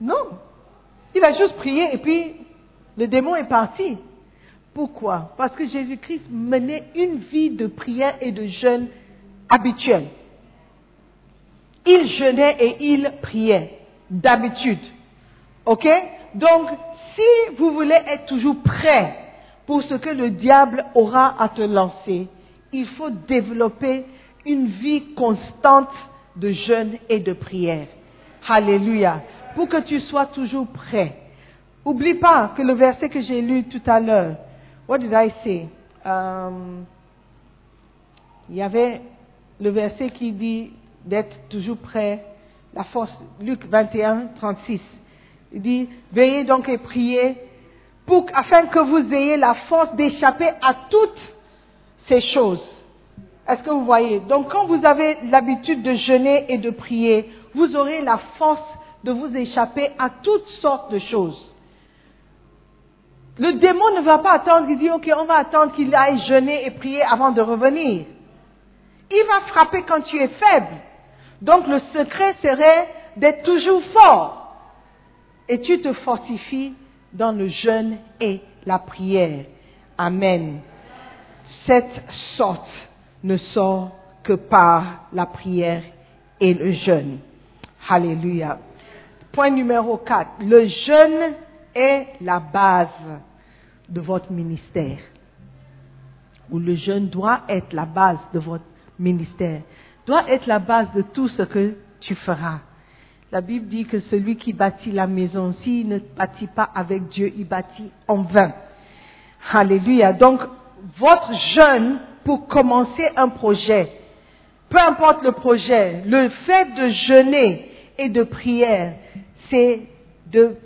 Non. Il a juste prié et puis le démon est parti. Pourquoi? Parce que Jésus-Christ menait une vie de prière et de jeûne habituelle. Il jeûnait et il priait d'habitude. OK? Donc, si vous voulez être toujours prêt pour ce que le diable aura à te lancer, il faut développer une vie constante de jeûne et de prière. Alléluia. Pour que tu sois toujours prêt. Oublie pas que le verset que j'ai lu tout à l'heure, what did I say? Um, il y avait le verset qui dit d'être toujours prêt, la force, Luc 21, 36. Il dit, veillez donc et priez pour, afin que vous ayez la force d'échapper à toutes ces choses. Est-ce que vous voyez? Donc quand vous avez l'habitude de jeûner et de prier, vous aurez la force de vous échapper à toutes sortes de choses. Le démon ne va pas attendre, il dit, ok, on va attendre qu'il aille jeûner et prier avant de revenir. Il va frapper quand tu es faible. Donc le secret serait d'être toujours fort. Et tu te fortifies dans le jeûne et la prière. Amen. Cette sorte ne sort que par la prière et le jeûne. Alléluia. Point numéro 4. Le jeûne est la base de votre ministère. Ou le jeûne doit être la base de votre ministère. Doit être la base de tout ce que tu feras. La Bible dit que celui qui bâtit la maison, s'il ne bâtit pas avec Dieu, il bâtit en vain. Alléluia. Donc, votre jeûne pour commencer un projet, peu importe le projet, le fait de jeûner et de prière, c'est de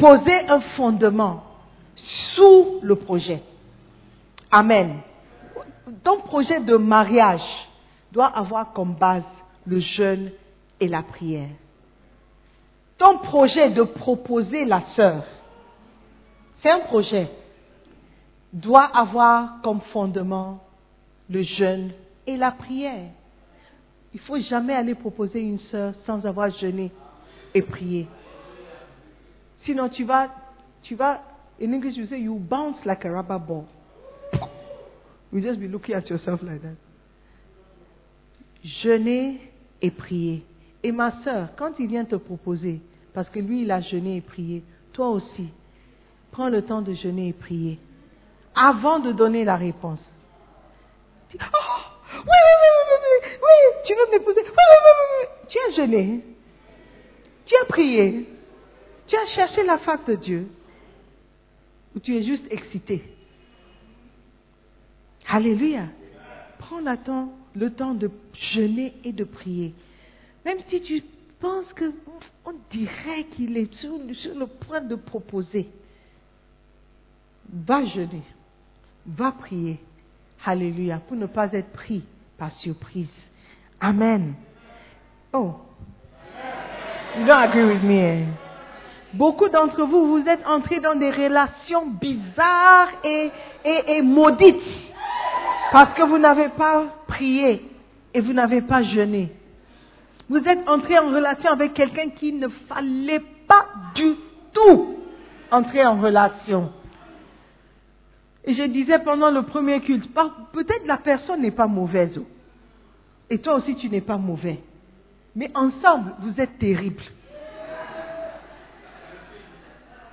poser un fondement sous le projet. Amen. Ton projet de mariage doit avoir comme base le jeûne et la prière. Ton projet de proposer la sœur, c'est un projet, doit avoir comme fondement le jeûne et la prière. Il faut jamais aller proposer une sœur sans avoir jeûné et prié. Sinon, tu vas, tu vas, in English you say you bounce like a rubber ball. You just be looking at yourself like that. Jeûner et prier. Et ma sœur, quand il vient te proposer, parce que lui il a jeûné et prié, toi aussi, prends le temps de jeûner et prier avant de donner la réponse. Tu- Oh, oui, oui, oui, oui, oui, oui, tu veux m'épouser. Oui, oui, oui, oui. Tu as jeûné. Tu as prié. Tu as cherché la face de Dieu. Ou tu es juste excité. Alléluia. Prends le temps, le temps de jeûner et de prier. Même si tu penses que on dirait qu'il est sur, sur le point de proposer. Va jeûner. Va prier. Alléluia. Pour ne pas être pris par surprise. Amen. Oh. You don't agree with me. eh? Beaucoup d'entre vous, vous êtes entrés dans des relations bizarres et, maudites parce que vous n'avez pas prié et vous n'avez pas jeûné. Vous êtes entrés en relation avec quelqu'un qui ne fallait pas du tout entrer en relation. Et je disais pendant le premier culte, par- peut-être la personne n'est pas mauvaise. oh. Et toi aussi tu n'es pas mauvais. Mais ensemble, vous êtes terribles.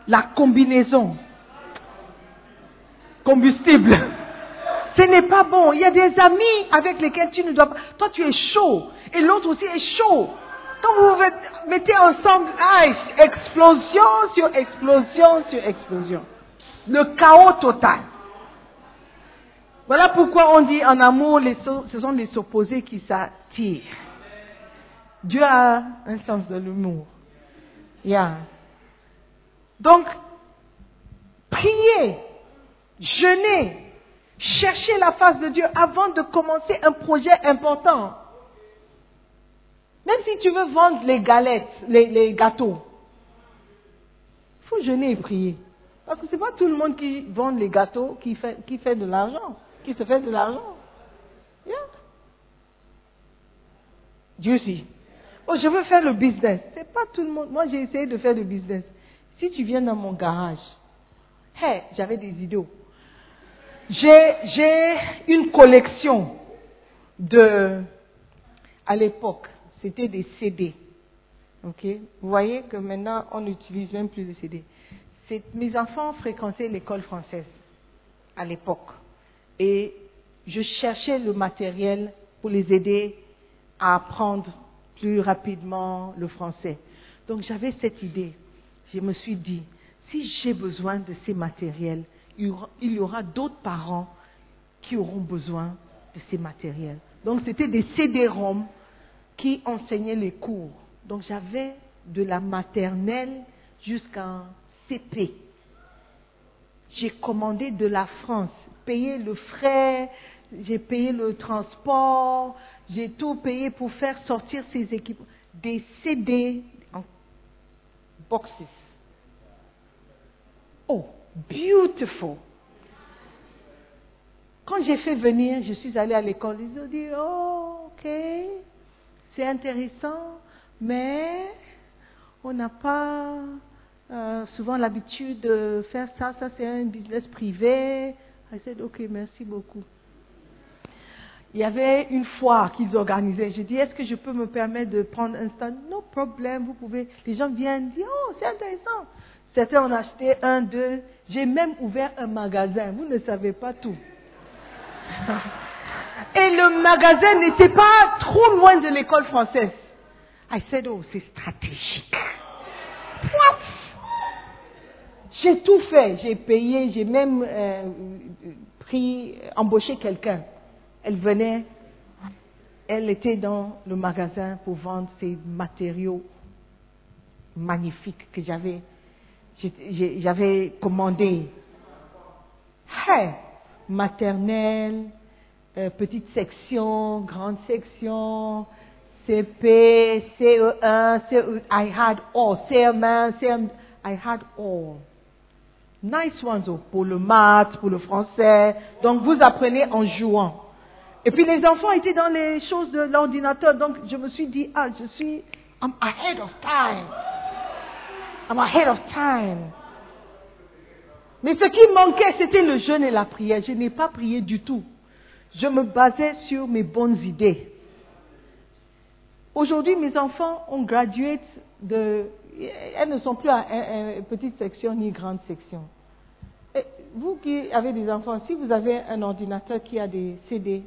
La combinaison. Combustible. Ce n'est pas bon. Il y a des amis avec lesquels tu ne dois pas. Toi, tu es chaud. Et l'autre aussi est chaud. Quand vous vous mettez ensemble, ah, explosion sur explosion sur explosion. Le chaos total. Voilà pourquoi on dit en amour, ce sont les opposés qui s'attirent. Dieu a un sens de l'humour. Yeah. Donc, priez, jeûnez, cherchez la face de Dieu avant de commencer un projet important. Même si tu veux vendre les galettes, les, gâteaux, il faut jeûner et prier. Parce que ce n'est pas tout le monde qui vend les gâteaux qui fait, de l'argent, qui se fait de l'argent. Dieu si. Oh, je veux faire le business. C'est pas tout le monde. Moi, j'ai essayé de faire le business. Si tu viens dans mon garage, hey, j'avais des idées. J'ai, une collection de, à l'époque, c'était des CD. Ok? Vous voyez que maintenant, on n'utilise même plus de CD. Mes enfants fréquentaient l'école française à l'époque. Et je cherchais le matériel pour les aider à apprendre plus rapidement le français. Donc j'avais cette idée. Je me suis dit, si j'ai besoin de ces matériels, il y aura, d'autres parents qui auront besoin de ces matériels. Donc c'était des CD-ROM qui enseignaient les cours. Donc j'avais de la maternelle jusqu'en CP. J'ai commandé de la France, payé le frais, j'ai payé le transport, j'ai tout payé pour faire sortir ces équipements. Des CD boxes. Oh, beautiful. Quand j'ai fait venir, je suis allée à l'école, ils ont dit, oh, ok, c'est intéressant, mais on n'a pas euh, souvent l'habitude de faire ça, ça c'est un business privé. I said, ok, merci beaucoup. Il y avait une foire qu'ils organisaient. Je dis, est-ce que je peux me permettre de prendre un stand? No problème, vous pouvez. Les gens viennent dire, oh, c'est intéressant. Certains ont acheté un, deux. J'ai même ouvert un magasin. Vous ne savez pas tout. Et le magasin n'était pas trop loin de l'école française. I said, oh, c'est stratégique. What? J'ai tout fait. J'ai payé, j'ai même euh, pris, embauché quelqu'un. Elle venait, elle était dans le magasin pour vendre ces matériaux magnifiques que j'avais, j'avais commandé. Hey, maternelle, euh, petite section, grande section, CP, CE1, CE, I had all, CM1, CM, I had all. Nice ones oh, pour le maths, pour le français. Donc vous apprenez en jouant. Et puis les enfants étaient dans les choses de l'ordinateur, donc je me suis dit, ah, je suis, I'm ahead of time. I'm ahead of time. Mais ce qui manquait, c'était le jeûne et la prière. Je n'ai pas prié du tout. Je me basais sur mes bonnes idées. Aujourd'hui, mes enfants ont gradué de... Elles ne sont plus à une petite section ni grande section. Vous qui avez des enfants, si vous avez un ordinateur qui a des CD,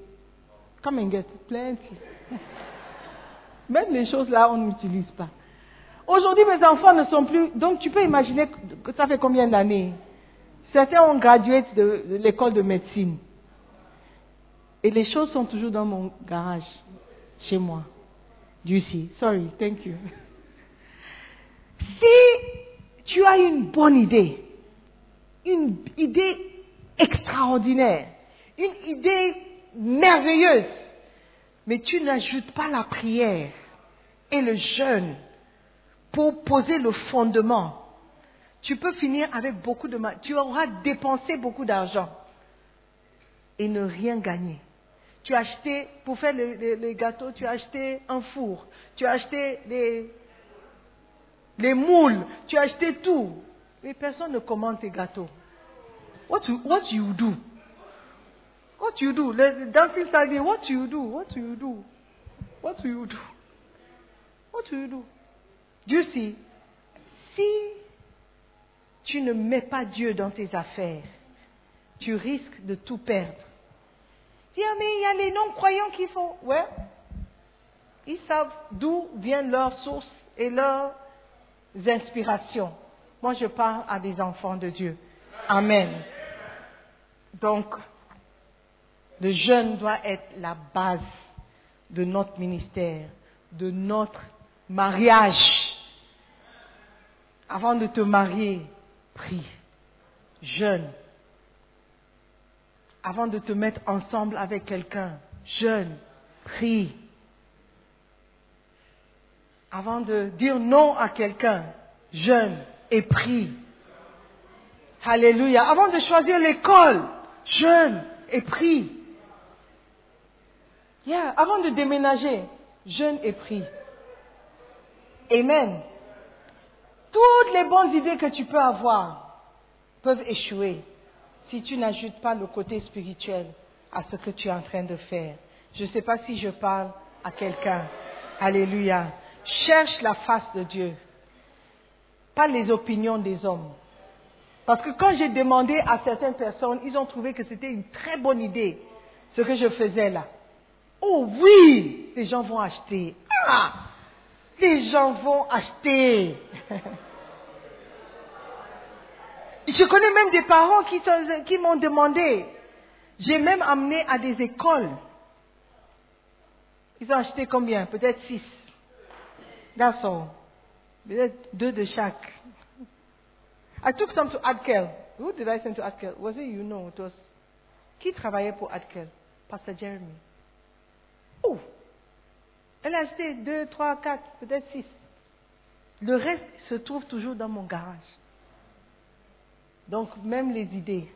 come and get plenty. Même les choses là, on n'utilise pas. Aujourd'hui, mes enfants ne sont plus... Donc, tu peux imaginer que ça fait combien d'années? Certains ont gradué de, l'école de médecine. Et les choses sont toujours dans mon garage, chez moi. Sait. Sorry, thank you. Si tu as une bonne idée, une idée extraordinaire, une idée merveilleuse, mais tu n'ajoutes pas la prière et le jeûne pour poser le fondement, tu peux finir avec beaucoup de mal. Tu auras dépensé beaucoup d'argent et ne rien gagner. Tu as acheté, pour faire les, gâteaux, tu as acheté un four, tu as acheté les, les moules, tu as acheté tout. Mais personne ne commande tes gâteaux. What what you do? What you do? Le dancing star what you do? What you do? What you do? What you do? Dieu si, si tu ne mets pas Dieu dans tes affaires, tu risques de tout perdre. Dis, ah, mais il y a les non-croyants qui font. Ouais. Ils savent d'où viennent leurs sources et leurs inspirations. Moi, je parle à des enfants de Dieu. Amen. Donc, le jeûne doit être la base de notre ministère, de notre mariage. Avant de te marier, prie, jeûne. Avant de te mettre ensemble avec quelqu'un, jeûne, prie. Avant de dire non à quelqu'un, jeûne et prie. Alléluia. Avant de choisir l'école, jeûne et prie. Avant de déménager, jeûne et prie. Amen. Toutes les bonnes idées que tu peux avoir peuvent échouer si tu n'ajoutes pas le côté spirituel à ce que tu es en train de faire. Je ne sais pas si je parle à quelqu'un. Alléluia. Cherche la face de Dieu, pas les opinions des hommes. Parce que quand j'ai demandé à certaines personnes, ils ont trouvé que c'était une très bonne idée, ce que je faisais là. Oh oui, les gens vont acheter. Ah, les gens vont acheter. Je connais même des parents qui, m'ont demandé. J'ai même amené à des écoles. Ils ont acheté combien? Peut-être six. That's. Peut-être deux de chaque. I took some to Adkel. Who did I send to Adkel? Was it you? know? It was... Qui travaillait pour Adkel? Pastor Jeremy. Oh! Elle a acheté deux, trois, quatre, peut-être six. Le reste se trouve toujours dans mon garage. Donc, même les idées,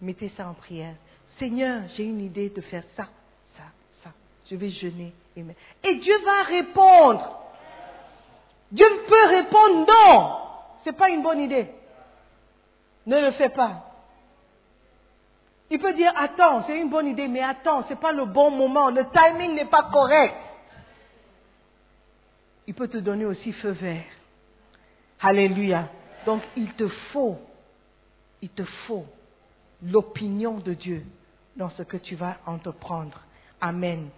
mettez ça en prière. Seigneur, j'ai une idée de faire ça, ça, ça. Je vais jeûner. Et Dieu va répondre. Dieu peut répondre non. Ce n'est pas une bonne idée. Ne le fais pas. Il peut dire attends, c'est une bonne idée, mais attends, ce n'est pas le bon moment, le timing n'est pas correct. Il peut te donner aussi feu vert. Alléluia. Donc il te faut, il te faut l'opinion de Dieu dans ce que tu vas entreprendre. Amen.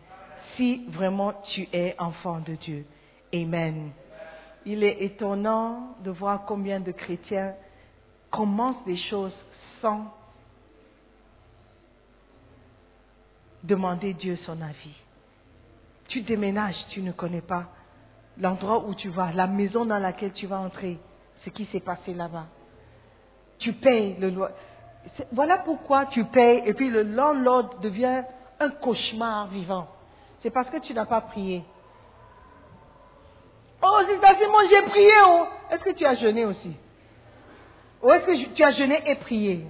Si vraiment tu es enfant de Dieu. Amen. Il est étonnant de voir combien de chrétiens commencent des choses sans demander Dieu son avis. Tu déménages, tu ne connais pas l'endroit où tu vas, la maison dans laquelle tu vas entrer, ce qui s'est passé là-bas. Tu payes le loyer. Voilà pourquoi tu payes et puis le landlord devient un cauchemar vivant. C'est parce que tu n'as pas prié. Oh, c'est moi j'ai prié. oh. Est-ce que tu as jeûné aussi? Ou est-ce que tu as jeûné et prié?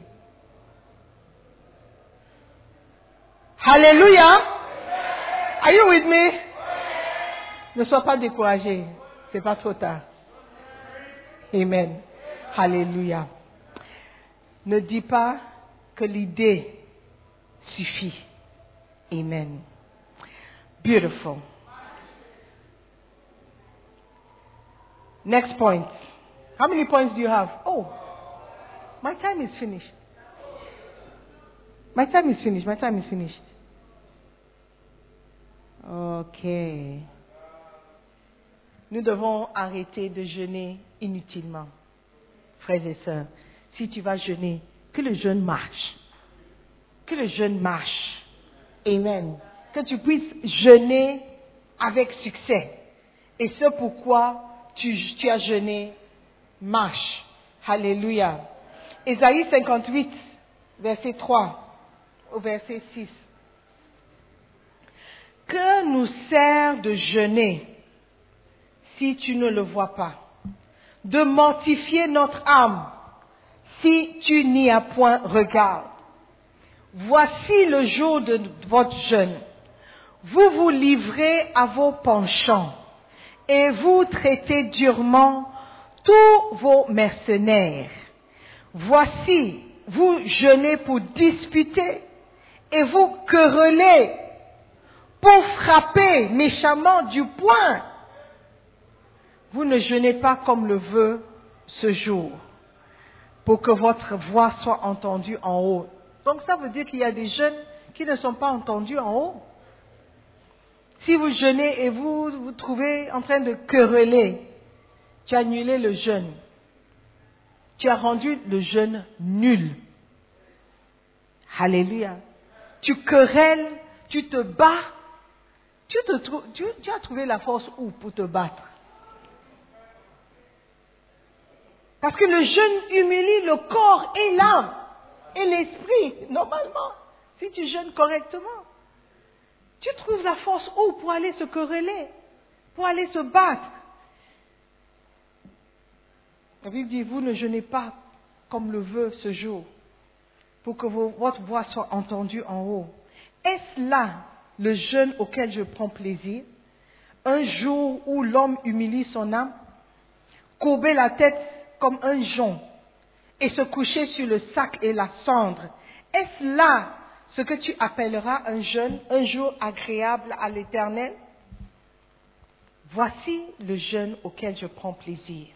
Alléluia. Are you with me? Ne sois pas découragé. C'est pas trop tard. Amen. Alléluia. Ne dis pas que l'idée suffit. Amen. Beautiful. Next point. How many points do you have? Oh, my time is finished. My time is finished. My time is finished. Ok. Nous devons arrêter de jeûner inutilement. Frères et sœurs, si tu vas jeûner, que le jeûne marche. Que le jeûne marche. Amen. Que tu puisses jeûner avec succès. Et ce pourquoi tu, as jeûné marche. Alléluia. Ésaïe 58, verset 3 au verset 6. Que nous sert de jeûner si tu ne le vois pas? De mortifier notre âme si tu n'y as point regard Voici le jour de votre jeûne. Vous vous livrez à vos penchants et vous traitez durement tous vos mercenaires. Voici, vous jeûnez pour disputer et vous querellez pour frapper méchamment du poing. Vous ne jeûnez pas comme le veut ce jour pour que votre voix soit entendue en haut. Donc ça veut dire qu'il y a des jeunes qui ne sont pas entendus en haut. Si vous jeûnez et vous vous trouvez en train de quereller, tu as annulé le jeûne. Tu as rendu le jeûne nul. Alléluia. Tu querelles, tu te bats. Tu, as trouvé la force où pour te battre? Parce que le jeûne humilie le corps et l'âme et l'esprit, normalement, si tu jeûnes correctement. Tu trouves la force où pour aller se quereller, pour aller se battre? La Bible dit, vous ne jeûnez pas comme le veut ce jour, pour que votre voix soit entendue en haut. Est-ce là le jeûne auquel je prends plaisir Un jour où l'homme humilie son âme Courber la tête comme un jonc et se coucher sur le sac et la cendre. Est-ce là ce que tu appelleras un jeûne, un jour agréable à l'Éternel? Voici le jeûne auquel je prends plaisir.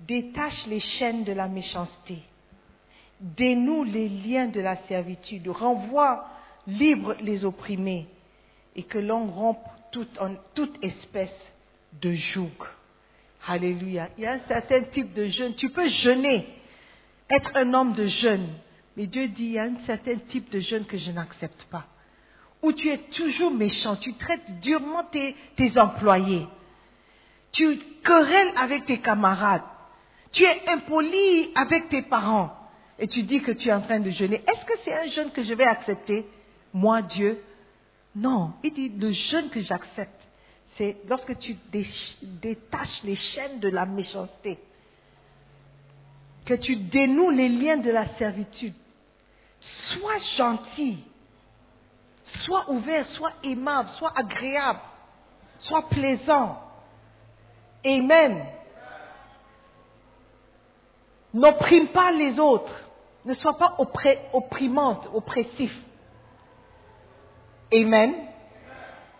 Détache les chaînes de la méchanceté. Dénoue les liens de la servitude. Renvoie libre les opprimés. Et que l'on rompe toute, espèce de joug. Alléluia. Il y a un certain type de jeûne. Tu peux jeûner, être un homme de jeûne. Mais Dieu dit, il y a un certain type de jeûne que je n'accepte pas. Où tu es toujours méchant, tu traites durement tes, tes employés. Tu querelles avec tes camarades. Tu es impoli avec tes parents. Et tu dis que tu es en train de jeûner. Est-ce que c'est un jeûne que je vais accepter? Moi, Dieu Non. Il dit, le jeûne que j'accepte, c'est lorsque tu détaches les chaînes de la méchanceté. Que tu dénoues les liens de la servitude. Sois gentil. Sois ouvert, sois aimable, sois agréable, sois plaisant. Amen. N'opprime pas les autres. Ne sois pas opprimante, oppressif. Amen.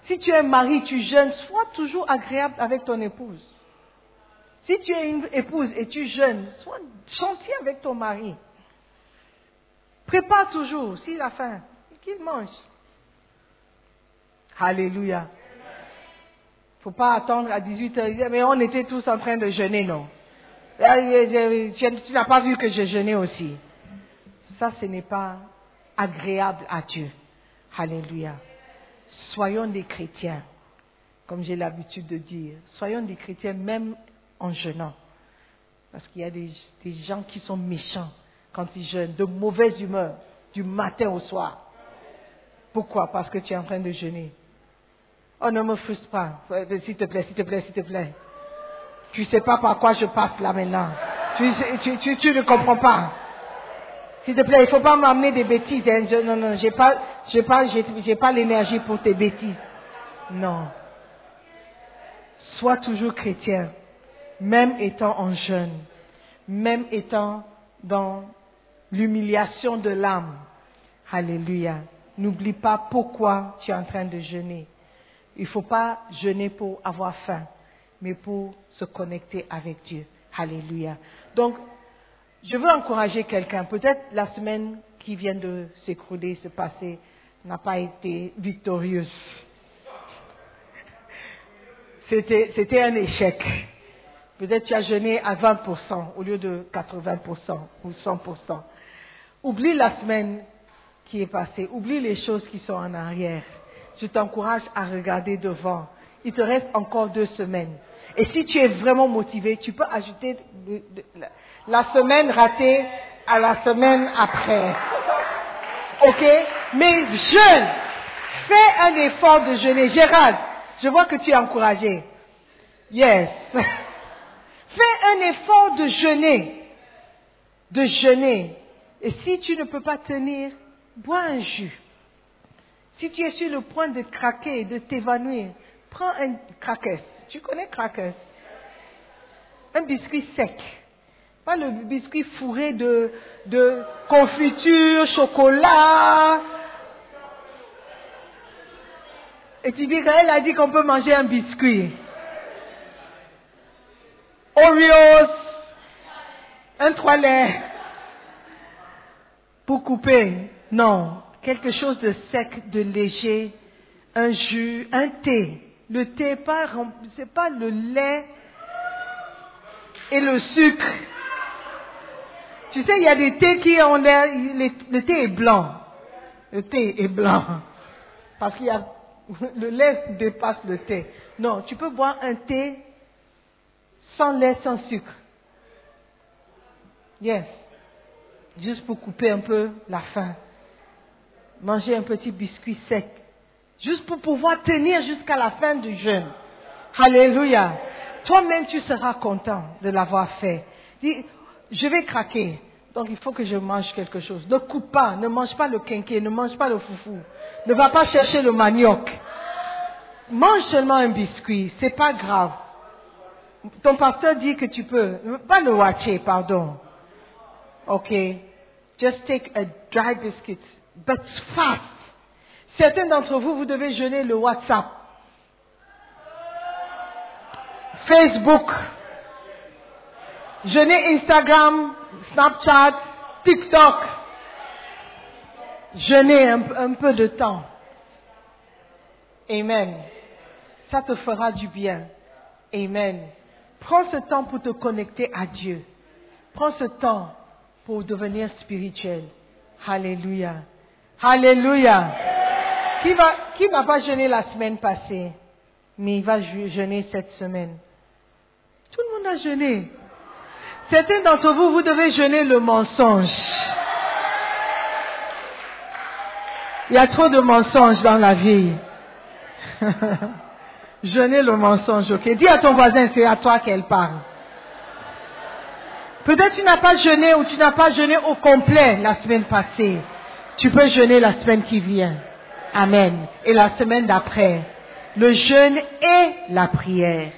Si tu es mari, tu jeûnes, sois toujours agréable avec ton épouse. Si tu es une épouse et tu jeûnes, sois gentil avec ton mari. Prépare toujours, s'il a faim, qu'il mange. Alléluia. faut pas attendre à 18 heures. Mais on était tous en train de jeûner, non? Je- Tu n'as pas vu que je jeûnais aussi. Ça, ce n'est pas agréable à Dieu. Alléluia. Soyons des chrétiens, comme j'ai l'habitude de dire. Soyons des chrétiens même en jeûnant. Parce qu'il y a des, gens qui sont méchants quand ils jeûnent, de mauvaise humeur, du matin au soir. Pourquoi? Parce que tu es en train de jeûner. Oh, ne me frustre pas. S'il te plaît, s'il te plaît, s'il te plaît. Tu ne sais pas par quoi je passe là maintenant. Tu ne comprends pas. S'il te plaît, il ne faut pas m'amener des bêtises. Hein. Non, non, j'ai pas, pas, pas l'énergie pour tes bêtises. Non. Sois toujours chrétien, même étant en jeûne, même étant dans l'humiliation de l'âme. Alléluia. N'oublie pas pourquoi tu es en train de jeûner. Il ne faut pas jeûner pour avoir faim, mais pour se connecter avec Dieu. Alléluia. Donc, je veux encourager quelqu'un. Peut-être la semaine qui vient de s'écrouler, se passer, n'a pas été victorieuse. C'était un échec. Peut-être tu as jeûné à 20% au lieu de 80% ou 100%. Oublie la semaine qui est passée. Oublie les choses qui sont en arrière. Je t'encourage à regarder devant. Il te reste encore deux semaines. Et si tu es vraiment motivé, tu peux ajouter la semaine ratée à la semaine après. Ok? Mais jeûne. Fais un effort de jeûner. Gérald, je vois que tu es encouragé. Yes. Fais un effort de jeûner. De jeûner. Et si tu ne peux pas tenir, bois un jus. Si tu es sur le point de craquer, de t'évanouir, prends un crackers. Tu connais crackers Un biscuit sec. Pas le biscuit fourré de, de confiture, chocolat. Et tu dis elle a dit qu'on peut manger un biscuit. Oreos, un toilet pour couper. Non, quelque chose de sec, de léger, un jus, un thé. Le thé, pas, c'est pas le lait et le sucre. Tu sais, il y a des thés qui ont l'air, le thé est blanc. Le thé est blanc. Parce qu'il y a, le lait dépasse le thé. Non, tu peux boire un thé sans lait, sans sucre. Yes. Juste pour couper un peu la faim. Manger un petit biscuit sec. Juste pour pouvoir tenir jusqu'à la fin du jeûne. Alléluia. Toi-même, tu seras content de l'avoir fait. Dis, je vais craquer. Donc il faut que je mange quelque chose. Ne coupe pas, ne mange pas le quinquet, ne mange pas le foufou. Ne va pas chercher le manioc. Mange seulement un biscuit, c'est pas grave. Ton pasteur dit que tu peux, pas le watcher, pardon. Ok. Just take a dry biscuit, but fast. Certains d'entre vous, vous devez jeûner le WhatsApp, Facebook, jeûner Instagram, Snapchat, TikTok. Jeûner un, peu de temps. Amen. Ça te fera du bien. Amen. Prends ce temps pour te connecter à Dieu. Prends ce temps pour devenir spirituel. Alléluia. Alléluia. Qui n'a pas jeûné la semaine passée, mais il va jeûner cette semaine? Tout le monde a jeûné. Certains d'entre vous, vous devez jeûner le mensonge. Il y a trop de mensonges dans la vie. Jeûner le mensonge, ok? Dis à ton voisin, c'est à toi qu'elle parle. Peut-être tu n'as pas jeûné ou tu n'as pas jeûné au complet la semaine passée. Tu peux jeûner la semaine qui vient. Amen. Et la semaine d'après. Le jeûne et la prière.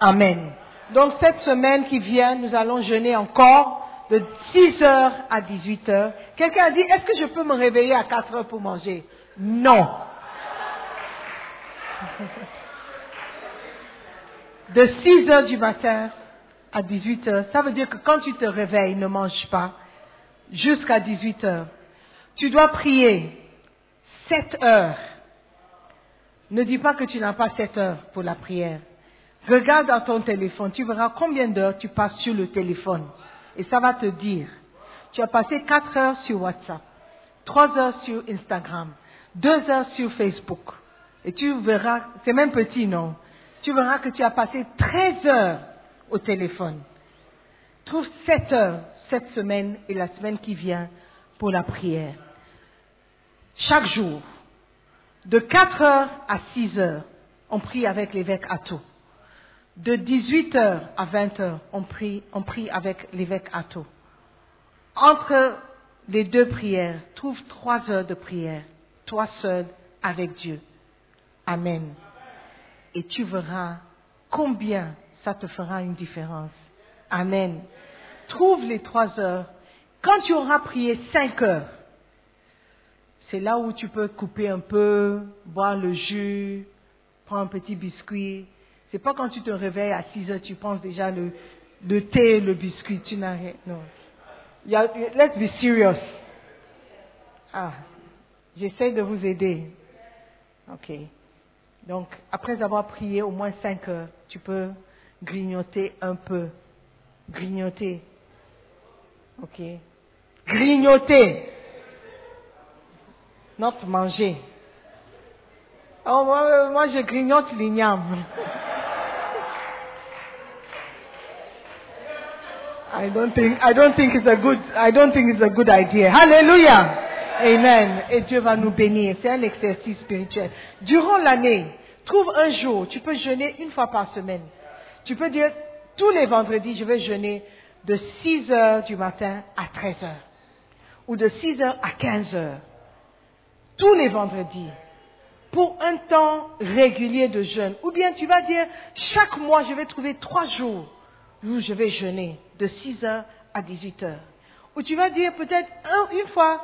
Amen. Donc cette semaine qui vient, nous allons jeûner encore de 6 heures à 18 heures. Quelqu'un a dit, est-ce que je peux me réveiller à 4 heures pour manger? Non. De 6 heures du matin à 18 heures, ça veut dire que quand tu te réveilles, ne mange pas jusqu'à 18 heures. Tu dois prier 7 heures. Ne dis pas que tu n'as pas 7 heures pour la prière. Regarde dans ton téléphone, tu verras combien d'heures tu passes sur le téléphone. Et ça va te dire, tu as passé 4 heures sur WhatsApp, 3 heures sur Instagram, 2 heures sur Facebook. Et tu verras, c'est même petit, non? Tu verras que tu as passé 13 heures au téléphone. Trouve 7 heures cette semaine et la semaine qui vient pour la prière. Chaque jour, de 4 heures à 6 heures, on prie avec l'évêque Atto. De 18 heures à 20 heures, on prie, on prie avec l'évêque Atto. Entre les deux prières, trouve trois heures de prière, toi seul avec Dieu. Amen. Et tu verras combien ça te fera une différence. Amen. Trouve les trois heures. Quand tu auras prié cinq heures, c'est là où tu peux couper un peu, boire le jus, prendre un petit biscuit. C'est pas quand tu te réveilles à 6 heures, tu penses déjà le, le thé, le biscuit, tu n'as rien. Non. Let's be serious. Ah, j'essaie de vous aider. Ok. Donc, après avoir prié au moins 5 heures, tu peux grignoter un peu. Grignoter. Ok. Grignoter. Not manger. Moi, moi je grignote l'igname. I don't think I don't think it's a good I don't think it's a good idea. Hallelujah. Amen. Et Dieu va nous bénir. C'est un exercice spirituel. Durant l'année, trouve un jour. Tu peux jeûner une fois par semaine. Tu peux dire tous les vendredis, je vais jeûner de 6 heures du matin à 13 heures. Ou de 6 heures à 15 heures. Tous les vendredis. Pour un temps régulier de jeûne. Ou bien tu vas dire, chaque mois, je vais trouver trois jours où je vais jeûner de 6 heures à 18 heures. Ou tu vas dire peut-être un- une fois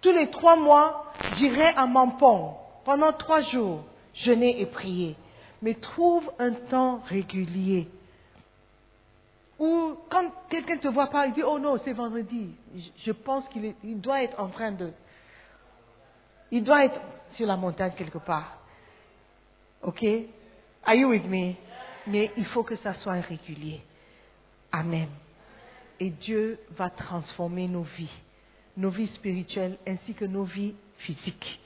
tous les trois mois, j'irai à Mampong pendant trois jours, jeûner et prier. Mais trouve un temps régulier. Ou quand quelqu'un ne te voit pas, il dit, oh non, c'est vendredi. Je- pense qu'il doit être en train de... Il doit être sur la montagne quelque part. OK? Are you with me? Mais il faut que ça soit régulier. Amen. Et Dieu va transformer nos vies, nos vies spirituelles ainsi que nos vies physiques.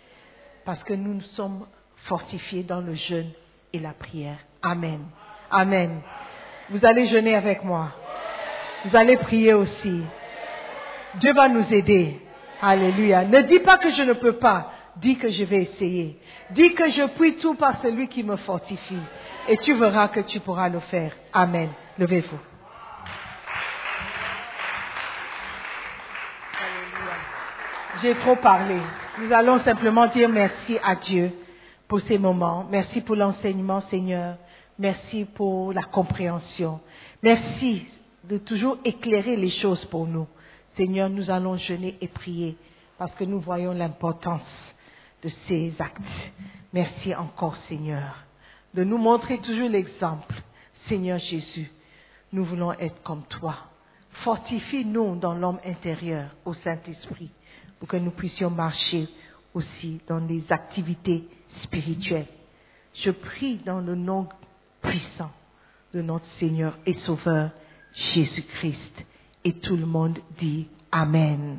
Parce que nous nous sommes fortifiés dans le jeûne et la prière. Amen. Amen. Vous allez jeûner avec moi. Vous allez prier aussi. Dieu va nous aider. Alléluia. Ne dis pas que je ne peux pas. Dis que je vais essayer. Dis que je puis tout par celui qui me fortifie. Et tu verras que tu pourras le faire. Amen. Levez-vous. J'ai trop parlé. Nous allons simplement dire merci à Dieu pour ces moments. Merci pour l'enseignement, Seigneur. Merci pour la compréhension. Merci de toujours éclairer les choses pour nous. Seigneur, nous allons jeûner et prier parce que nous voyons l'importance de ces actes. Merci encore, Seigneur, de nous montrer toujours l'exemple. Seigneur Jésus, nous voulons être comme toi. Fortifie-nous dans l'homme intérieur au Saint-Esprit pour que nous puissions marcher aussi dans les activités spirituelles. Je prie dans le nom puissant de notre Seigneur et Sauveur Jésus-Christ. Et tout le monde dit Amen.